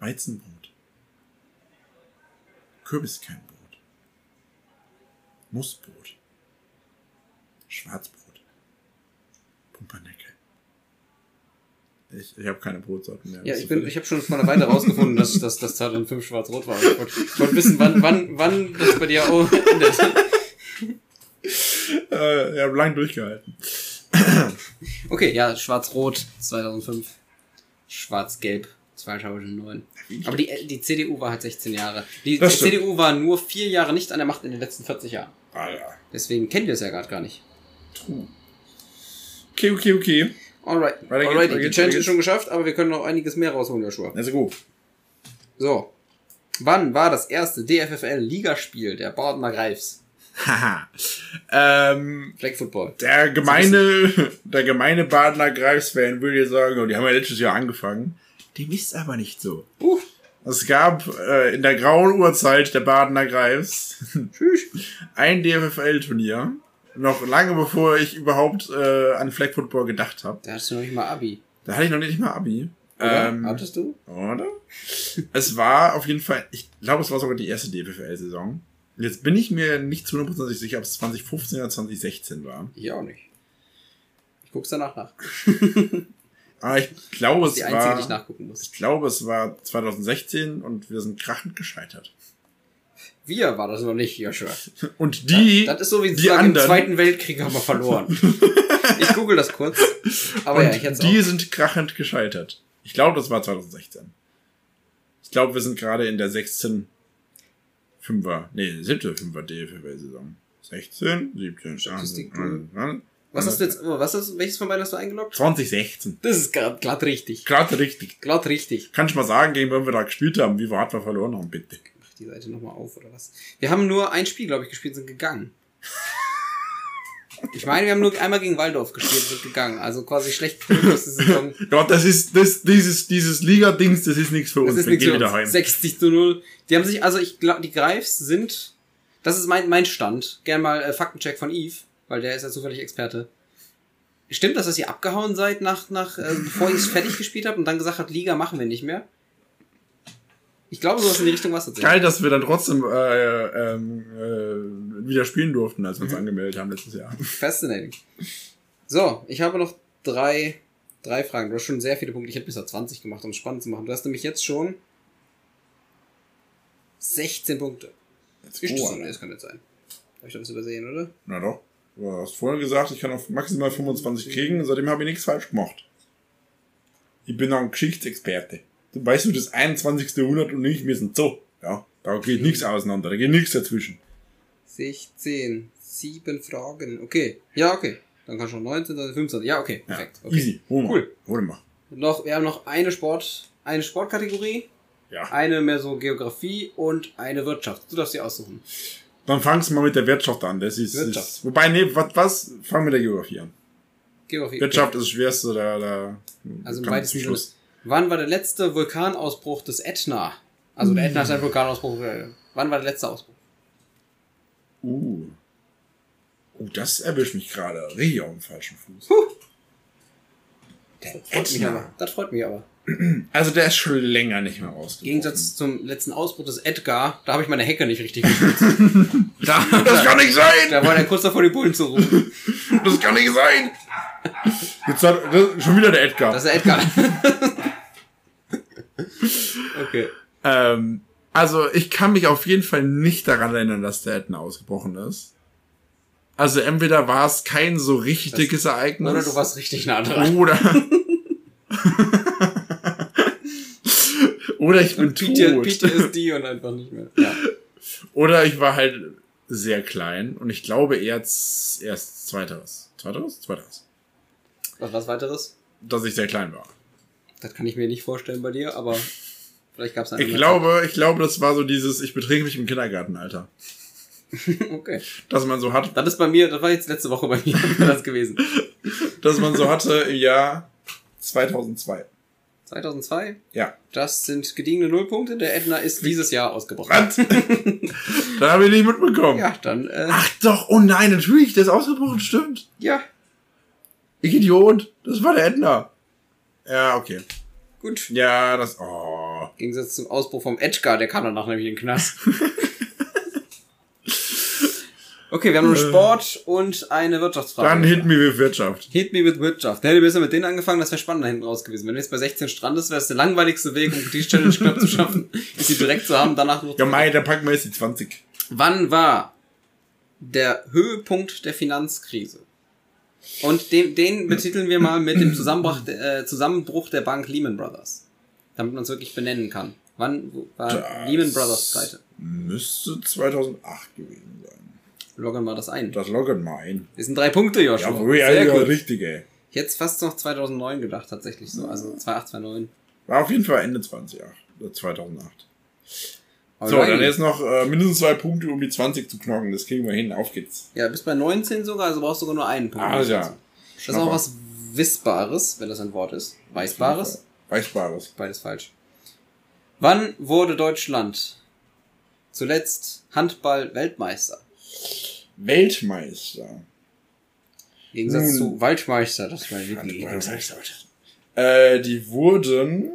Weizenbrot, Kürbiskernbrot, Mussbrot, Schwarzbrot, Pumpernickel. Ich, ich habe keine Brotsorten mehr. Ja, Das ich, bin, ich habe schon vor einer Weile rausgefunden, dass, dass, dass 2005 schwarz-rot war. Ich wollte ich wollte wissen, wann, wann, wann das bei dir auch endet. [LAUGHS] äh, ich habe lang durchgehalten. Okay, ja, schwarz-rot 2005. Schwarz-gelb 2009. Aber die, die CDU war halt 16 Jahre. Die, die. CDU war nur vier Jahre nicht an der Macht in den letzten 40 Jahren. Ah ja. Deswegen kennt ihr es ja gerade gar nicht. True. Okay, okay, okay. Alright. Alright, weiter die Challenge ist schon geschafft, aber wir können noch einiges mehr rausholen, Joshua. Also gut. So. Wann war das erste DFFL-Ligaspiel der Badener Greifs? Haha. ähm, Flag Football. der gemeine, [LAUGHS] der gemeine Badener Greifsfan würde jetzt sagen, oh, die haben ja letztes Jahr angefangen. Dem ist aber nicht so. Uh, Es gab äh, in der grauen Urzeit der Badener Greifs [LAUGHS] ein DFFL-Turnier. Noch lange bevor ich überhaupt äh, an Flag Football gedacht habe. da hast du noch nicht mal Abi. Da hatte ich noch nicht mal Abi. Oder? Ähm, Hattest du? oder? es war auf jeden Fall, ich glaube, es war sogar die erste DFL-Saison. Jetzt bin ich mir nicht zu 100% sicher, ob es 2015 oder 2016 war. Ich auch nicht. Ich guck's danach nach. [LAUGHS] Aber ich glaube, Das es ist die einzige, die ich war, nachgucken muss. ich glaube, es war 2016 und wir sind krachend gescheitert. Wir war das noch nicht, Joshua. [LAUGHS] Und die, Das ist so wie die sagen, im anderen, Zweiten Weltkrieg haben wir verloren. [LAUGHS] ich google das kurz. Aber und ja, ich hätte die auch. sind krachend gescheitert. Ich glaube, das war 2016. Ich glaube, wir sind gerade in der 16 5er, nee, 7. 5er DFL-Saison. 16, 17, Statistik, 18, Was hast du jetzt, oh, was hast, welches von beiden hast du eingeloggt? 2016. Das ist glatt, glatt richtig. Gerade richtig. Glatt richtig. Kann ich mal sagen, gegen wen wir da gespielt haben, wie weit wir verloren haben, bitte. Mach die Seite nochmal auf, oder was? Wir haben nur ein Spiel, glaube ich, gespielt, sind gegangen. [LAUGHS] Ich meine, wir haben nur einmal gegen Waldorf gespielt, sind gegangen. Also quasi schlecht Saison. [LAUGHS] Ja, das ist, das, dieses, dieses Liga-Dings, das ist nichts für Das uns. ist Wir nichts gehen für wieder heim. 60 zu 0. Die haben sich, also ich glaube, die Greifs sind, das ist mein, mein Stand. Gern mal äh, Faktencheck von Eve, weil der ist ja zufällig Experte. Stimmt das, dass ihr abgehauen seid nach, nach, äh, bevor ihr es fertig gespielt habt und dann gesagt habt, Liga machen wir nicht mehr? Ich glaube, sowas in die Richtung war es tatsächlich. Geil, dass wir dann trotzdem äh, ähm, äh, wieder spielen durften, als wir uns angemeldet haben letztes Jahr. Fascinating. So, ich habe noch drei, drei Fragen. Du hast schon sehr viele Punkte. Ich hätte bis auf 20 gemacht, um es spannend zu machen. Du hast nämlich jetzt schon 16 Punkte. Jetzt Ist das. Nee, das kann nicht sein. Habe ich da was übersehen, oder? Na doch. Du hast vorher gesagt, ich kann auf maximal 25 kriegen, seitdem habe ich nichts falsch gemacht. Ich bin ein Geschichtsexperte. Du weißt du, das 21. Jahrhundert und ich, wir sind so. Ja, da geht nichts auseinander, da geht nichts dazwischen. 16, 7 Fragen. Okay. Ja, okay. Dann kannst du schon 19, dann 25. Ja, okay. Ja, Perfekt. Okay. easy. Hol mal. Cool. Hol mal. Noch, wir haben noch eine Sport, eine Sportkategorie, Ja. eine mehr so Geografie und eine Wirtschaft. Du darfst sie aussuchen. Dann fangst du mal mit der Wirtschaft an. Das ist, Wirtschaft. ist wobei, nee, was, was? Fang mit der Geografie an. Geografie. Wirtschaft ist das Schwerste, da, da. Also im weitesten Sinne. Schluss. Wann war der letzte Vulkanausbruch des Ätna? Also der Ätna ist ein Vulkanausbruch. äh, Wann war der letzte Ausbruch? Uh. Oh, das erwischt mich gerade. Richtig auf dem falschen Fuß. Der Freut mich aber. Das freut mich aber. Also der ist schon länger nicht mehr Im rausgekommen. Gegensatz zum letzten Ausbruch des Edgar, da habe ich meine Hecke nicht richtig geschützt. [LAUGHS] da, Das kann nicht sein! da war der kurz davor, die Bullen zu rufen. Das kann nicht sein! Jetzt hat schon wieder der Edgar. Das ist der Edgar. [LAUGHS] okay. ähm, also ich kann mich auf jeden Fall nicht daran erinnern, dass der Ätna ausgebrochen ist. Also entweder war es kein so richtig Das- Ereignis. Oder du warst richtig nah dran. Oder. [LAUGHS] oder ich bin tot. Die und einfach nicht mehr. Ja. Oder ich war halt sehr klein und ich glaube z- erst zweiteres. Zweiteres? Zweiteres. Was, was weiteres? Dass ich sehr klein war. Das kann ich mir nicht vorstellen bei dir, aber vielleicht gab es Ich glaube, ich glaube, das war so dieses, ich betrinke mich im Kindergartenalter. [LAUGHS] Okay. Dass man so hat, Das ist bei mir, das war jetzt letzte Woche bei mir [LAUGHS] das gewesen. dass man so hatte im Jahr 2002. 2002, Ja. das sind gediegene Nullpunkte. Der Ätna ist dieses Jahr ausgebrochen. Was? [LAUGHS] da habe ich nicht mitbekommen. Ja, dann, äh, Ach doch, oh nein, natürlich, der ist ausgebrochen, stimmt. ja, Ich Idiot, das war der Edna. Ja, okay. gut. Ja, das, oh. Im Gegensatz zum Ausbruch vom Edgar, der kam danach nämlich in den Knast. [LAUGHS] okay, wir haben nur Sport und eine Wirtschaftsfrage. Dann hit me with Wirtschaft. Hit me with Wirtschaft. Hätte besser mit denen angefangen, das wäre spannender hinten raus gewesen. Wenn du jetzt bei 16 strandest, wäre es der langweiligste Weg, um die Challenge knapp zu schaffen, [LAUGHS] ist sie direkt zu haben, danach nur Ja, Mai, da packen wir jetzt die 20. Wann war der Höhepunkt der Finanzkrise? Und den, den betiteln wir mal mit dem Zusammenbruch, äh, Zusammenbruch der Bank Lehman Brothers. Damit man es wirklich benennen kann. Wann war Das Lehman Brothers pleite? Müsste 2008 gewesen sein. Loggen wir das ein. Das loggen mal ein. Das sind drei Punkte, Joshua. Ja, Sehr ja, gut. richtig, ey. Ich hätte fast noch 2009 gedacht, tatsächlich so. Also 2008, 2009. War auf jeden Fall Ende 2008. oder 2008. So, Alrighty. dann jetzt noch äh, mindestens zwei Punkte, um die 20 zu knocken. Das kriegen wir hin. Auf geht's. Ja, bis bei 19 sogar, also brauchst du sogar nur einen Punkt. Ah, ja. Das ist auch was Wissbares, wenn das ein Wort ist. Weißbares. Weißbares. Beides falsch. Wann wurde Deutschland zuletzt Handball-Weltmeister? Weltmeister. Im Gegensatz Nun. zu Waldmeister, das Lieblings- Handball-Weltmeister. Äh, die wurden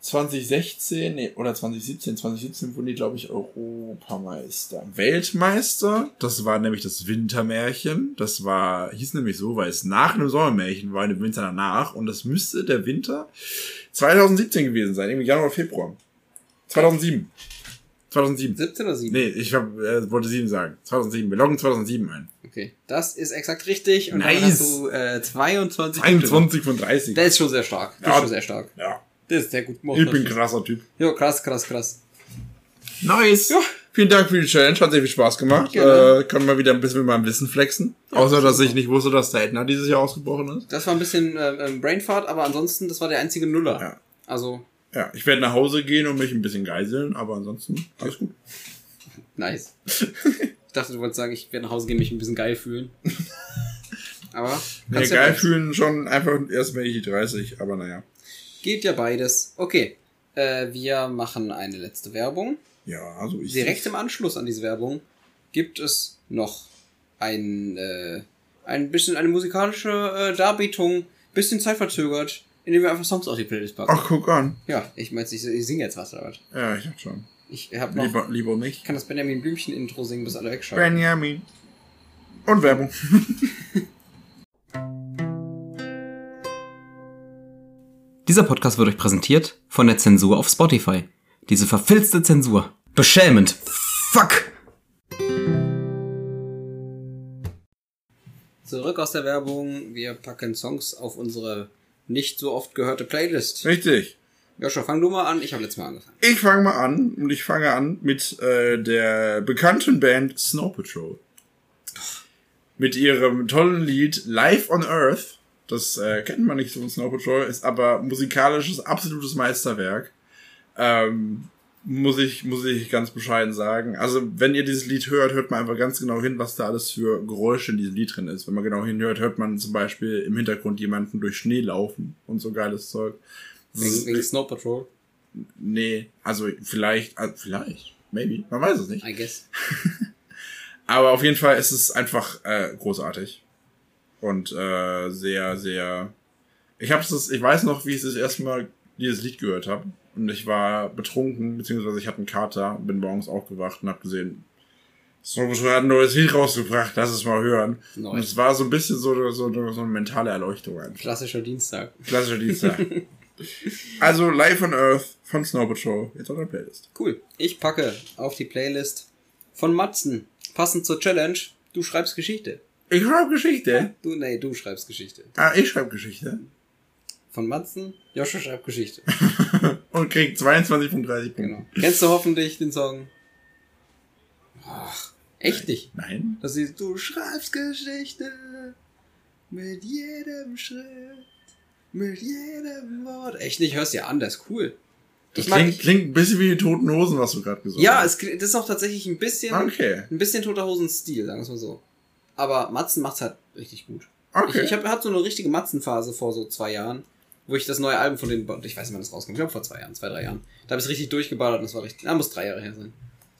2016, nee, oder 2017, 2017 wurden die, glaube ich, Europameister. Weltmeister, das war nämlich das Wintermärchen. Das war, hieß nämlich so, weil es nach einem Sommermärchen war, im Winter danach. Und das müsste der Winter 2017 gewesen sein, im Januar, Februar. 2007. 2007. 17 oder 7? Nee, ich hab, äh, wollte 7 sagen. 2007. Wir loggen 2007 ein. Okay, das ist exakt richtig. Und Nice. dann hast du äh, 22 Punkte. 21 von 30. Der ist schon sehr stark. Der Ja. ist schon sehr stark. Ja, Der ist sehr gut gemacht. ich bin ein krasser Typ. Jo, krass, krass, krass. Nice. Ja. Vielen Dank für die Challenge, hat sehr viel Spaß gemacht. Gerne. Äh, kann mal wieder ein bisschen mit meinem Wissen flexen. Außer, dass ich nicht wusste, dass der Edna dieses Jahr ausgebrochen ist. Das war ein bisschen äh, ähm, Brainfart, aber ansonsten, das war der einzige Nuller. Ja. Also, Ja, ich werde nach Hause gehen und mich ein bisschen geiseln, aber ansonsten alles gut. nice. [LAUGHS] ich dachte, du wolltest sagen, ich werde nach Hause gehen, mich ein bisschen geil fühlen. [LAUGHS] aber, Nee, ja geil fühlen schon einfach erst wenn ich die 30, aber naja. Geht ja beides. Okay. Äh, wir machen eine letzte Werbung. Ja, also ich. Direkt im Anschluss an diese Werbung gibt es noch ein, äh, ein bisschen eine musikalische äh, Darbietung, bisschen zeitverzögert Indem wir einfach Songs auf die Playlist packen. Ach, guck an. Ja, ich meine, ich, ich singe jetzt was, oder was? Ja, ich dachte schon. Ich hab noch, Lieber, lieber ich nicht. kann das Benjamin Blümchen-Intro singen, bis alle wegschalten. Benjamin. Und Werbung. [LAUGHS] Dieser Podcast wird euch präsentiert von der Zensur auf Spotify. Diese verfilzte Zensur. Beschämend. Fuck! Zurück aus der Werbung. Wir packen Songs auf unsere nicht so oft gehörte Playlist. Richtig. Joscha, fang du mal an. Ich habe letztes Mal angefangen. Ich fange mal an und ich fange an mit äh, der bekannten Band Snow Patrol. Mit ihrem tollen Lied Live on Earth. Das äh, kennt man nicht so von Snow Patrol, ist aber musikalisches absolutes Meisterwerk. Ähm, muss ich, muss ich ganz bescheiden sagen. Also, wenn ihr dieses Lied hört, hört man einfach ganz genau hin, was da alles für Geräusche in diesem Lied drin ist. Wenn man genau hinhört, hört man zum Beispiel im Hintergrund jemanden durch Schnee laufen und so geiles Zeug. Das Wegen, Snow Patrol, Nee, also vielleicht, also vielleicht, maybe, man weiß es nicht. I guess. [LAUGHS] Aber auf jeden Fall ist es einfach äh, großartig und äh, sehr, sehr. Ich hab's das, ich weiß noch, wie ich das erste Mal dieses Lied gehört habe und ich war betrunken beziehungsweise ich hatte einen Kater, bin morgens aufgewacht und habe gesehen, Snow Patrol hat ein neues Lied rausgebracht, lass es mal hören. Nice. Und es war so ein bisschen so, so, so eine mentale Erleuchtung einfach. Klassischer Dienstag. Klassischer Dienstag. [LAUGHS] also Live on Earth von Snow Patrol, jetzt auf der Playlist. Cool. Ich packe auf die Playlist von Matzen. Passend zur Challenge. Du schreibst Geschichte. Ich schreibe Geschichte. Du, nee, du schreibst Geschichte. Ah, ich schreibe Geschichte. Von Matzen, Joscha schreibt Geschichte. [LAUGHS] Und krieg 22 von 30 Punkten. Genau. Kennst du hoffentlich den Song? Ach, echt nicht. Nein? Das ist, du schreibst Geschichte mit jedem Schritt, mit jedem Wort. Echt nicht, hörst dir an, das ist cool. Das Ich mag, klingt, klingt ein bisschen wie die Toten Hosen, was du gerade gesagt ja, hast. es, klingt- das ist auch tatsächlich ein bisschen, Okay. ein bisschen Toter Hosen Stil, sagen wir es mal so. Aber Matzen macht's halt richtig gut. Okay. Ich, ich habe hatte so eine richtige Matzenphase vor so zwei Jahren, wo ich das neue Album von den, ich weiß nicht, wann das rauskam, ich glaube vor zwei Jahren, zwei, drei Jahren. Da habe ich richtig durchgeballert und das war richtig, na, muss drei Jahre her sein.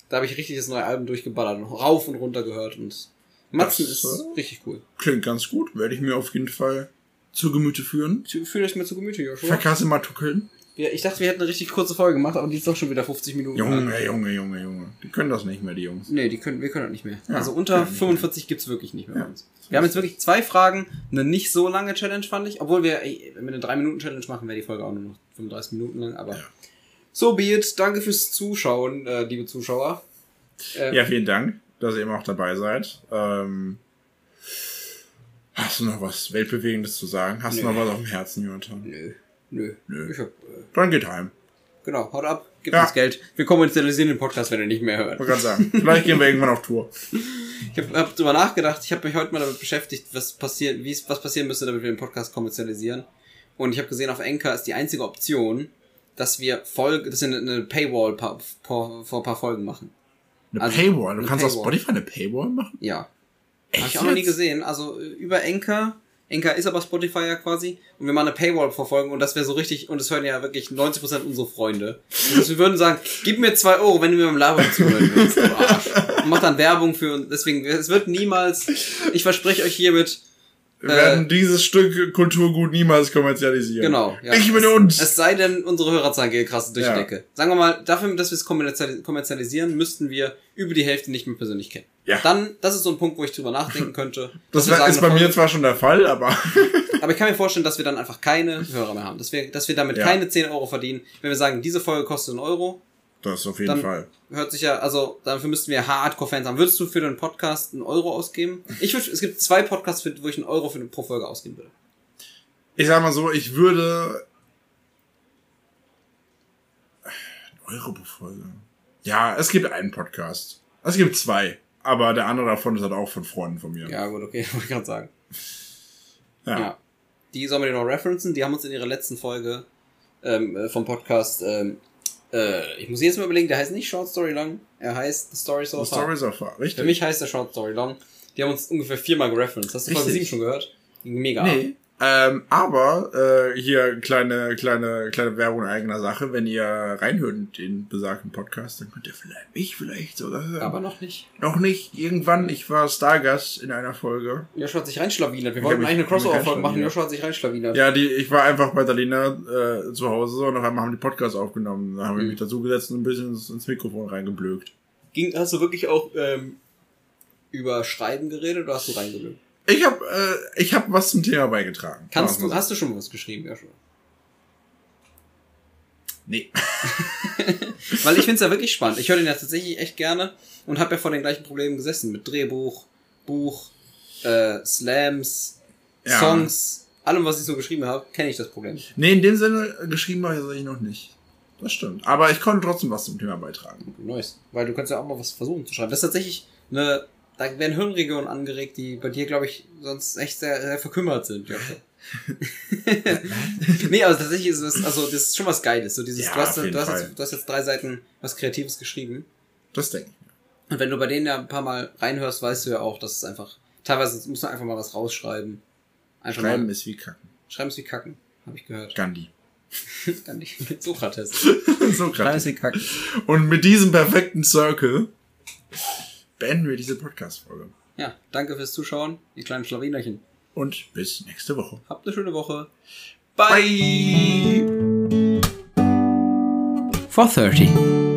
Da habe ich richtig das neue Album durchgeballert und rauf und runter gehört und Matzen Das, ist äh, richtig cool. Klingt ganz gut. Werde ich mir auf jeden Fall zu Gemüte führen. Fühlt euch mir zu Gemüte, Joshua. Verkasse mal tuckeln. Ja, ich dachte, wir hätten eine richtig kurze Folge gemacht, aber die ist doch schon wieder 50 Minuten. lang. Junge, Junge, Junge, Junge. Die können das nicht mehr, die Jungs. Nee, die können, wir können das nicht mehr. Ja, also unter können nicht 45 gibt's wirklich nicht mehr Ja. bei uns. Wir haben jetzt wirklich zwei Fragen, eine nicht so lange Challenge fand ich, obwohl wir, ey, wenn wir eine 3-Minuten-Challenge machen, wäre die Folge auch nur noch 35 Minuten lang, aber Ja. so be it. Danke fürs Zuschauen, äh, liebe Zuschauer. Äh, Ja, vielen Dank, dass ihr immer auch dabei seid. Ähm, hast du noch was Weltbewegendes zu sagen? Hast du noch was auf dem Herzen, Jonathan? Nö, nö. Nö. Ich hab, äh, Dann geht heim. genau, haut ab, gib Ja. uns Geld. Wir kommerzialisieren den Podcast, wenn ihr nicht mehr hört. Wollte gerade sagen. Vielleicht gehen wir irgendwann auf Tour. [LAUGHS] Ich habe hab drüber nachgedacht, ich habe mich heute mal damit beschäftigt, was passiert, wie was passieren müsste, damit wir den Podcast kommerzialisieren. Und ich habe gesehen, auf Anchor ist die einzige Option, dass wir Folge, dass wir eine, Paywall pa- vor, ein paar Folgen machen. Eine Also, Paywall. Du eine kannst auf Paywall. Spotify eine Paywall machen? Ja. Habe ich auch noch nie gesehen. Also äh, über Anchor. Anchor ist aber Spotify ja quasi. Und wir machen eine Paywall vor Folgen und das wäre so richtig, und das hören ja wirklich 90% unserer Freunde. Heißt, wir würden sagen, gib mir zwei Euro, wenn du mir beim Labern zuhören willst. du Arsch. Und mach dann Werbung für uns. Deswegen, es wird niemals, ich verspreche euch hiermit, Wir werden dieses Stück Kulturgut niemals kommerzialisieren. Genau. Ja. Ich bin es, uns. Es sei denn, unsere Hörerzahlen gehen krass durch Ja. die Decke. Sagen wir mal, dafür, dass wir es kommerzialis- kommerzialisieren, müssten wir über die Hälfte nicht mehr persönlich kennen. Ja. Dann, das ist so ein Punkt, wo ich drüber nachdenken könnte. [LAUGHS] Das wär, sagen, ist bei eine mir zwar schon der Fall, aber [LAUGHS] Aber ich kann mir vorstellen, dass wir dann einfach keine Hörer mehr haben. Dass wir, dass wir damit Ja. keine 10 Euro verdienen. Wenn wir sagen, diese Folge kostet einen Euro, das auf jeden Dann- Fall. hört sich ja, also dafür müssten wir Hardcore-Fans haben. Würdest du für den Podcast einen Euro ausgeben? Ich würde, es gibt zwei Podcasts, wo ich einen Euro für, pro Folge ausgeben würde. Ich sag mal so, ich würde. Euro pro Folge. Ja, es gibt einen Podcast. Es gibt zwei. Aber der andere davon ist halt auch von Freunden von mir. Ja, gut, okay, [LAUGHS] wollte ich gerade sagen. Ja. Ja. Die sollen wir dir noch referenzen. Die haben uns in ihrer letzten Folge ähm, äh, vom Podcast, ähm, äh, ich muss jetzt mal überlegen, der heißt nicht Short Story Long, er heißt The Story So The Far. Story so far. Richtig. Für mich heißt der Short Story Long. Die haben uns ungefähr viermal gereferenced. Hast du Folge Richtig. 7 schon gehört? Mega Nee. Ähm, aber äh, hier kleine, kleine, kleine Werbung eigener Sache. Wenn ihr reinhört in den besagten Podcast, dann könnt ihr vielleicht mich vielleicht sogar hören. Aber noch nicht. noch nicht. Irgendwann, ich war Stargast in einer Folge. Joshua hat sich reinschlawinert. Wir Ich wollten eigentlich eine Crossover-Folge machen. Joshua hat sich reinschlawinert. Ja, die, ich war einfach bei Dalina äh, zu Hause und auf einmal haben die Podcast aufgenommen. Da haben wir Mhm. mich dazu gesetzt und ein bisschen ins, ins Mikrofon reingeblökt. Ging, hast du wirklich auch ähm, über Schreiben geredet oder hast du reingelöst? Ich habe äh, ich hab was zum Thema beigetragen. Kannst du, hast du schon was geschrieben, Joshua? Nee. [LAUGHS] Weil ich finde es ja wirklich spannend. Ich höre den ja tatsächlich echt gerne und habe ja vor den gleichen Problemen gesessen. Mit Drehbuch, Buch, äh, Slams, Ja. Songs, allem, was ich so geschrieben habe, kenne ich das Problem. Nee, in dem Sinne äh, geschrieben habe ich noch nicht. Das stimmt. Aber ich konnte trotzdem was zum Thema beitragen. Nice. Weil du kannst ja auch mal was versuchen zu schreiben. Das ist tatsächlich eine, da werden Hirnregionen angeregt, die bei dir, glaube ich, sonst echt sehr, sehr verkümmert sind. [LAUGHS] Nee, aber tatsächlich ist es, also das ist schon was Geiles. So dieses, Ja, du, hast, du, hast jetzt, du hast jetzt drei Seiten was Kreatives geschrieben. Das denke ich. Und wenn du bei denen ja ein paar Mal reinhörst, weißt du ja auch, dass es einfach, teilweise muss man einfach mal was rausschreiben. Einfach Schreiben mal, ist wie kacken. schreiben ist wie kacken, habe ich gehört. Gandhi. [LAUGHS] Ich mit Sokrates. [LAUGHS] so krass. wie kacken. Und mit diesem perfekten Circle beenden wir diese Podcast-Folge. Ja, danke fürs Zuschauen, ihr kleinen Schlawinerchen. Und bis nächste Woche. Habt eine schöne Woche. Bye. 430.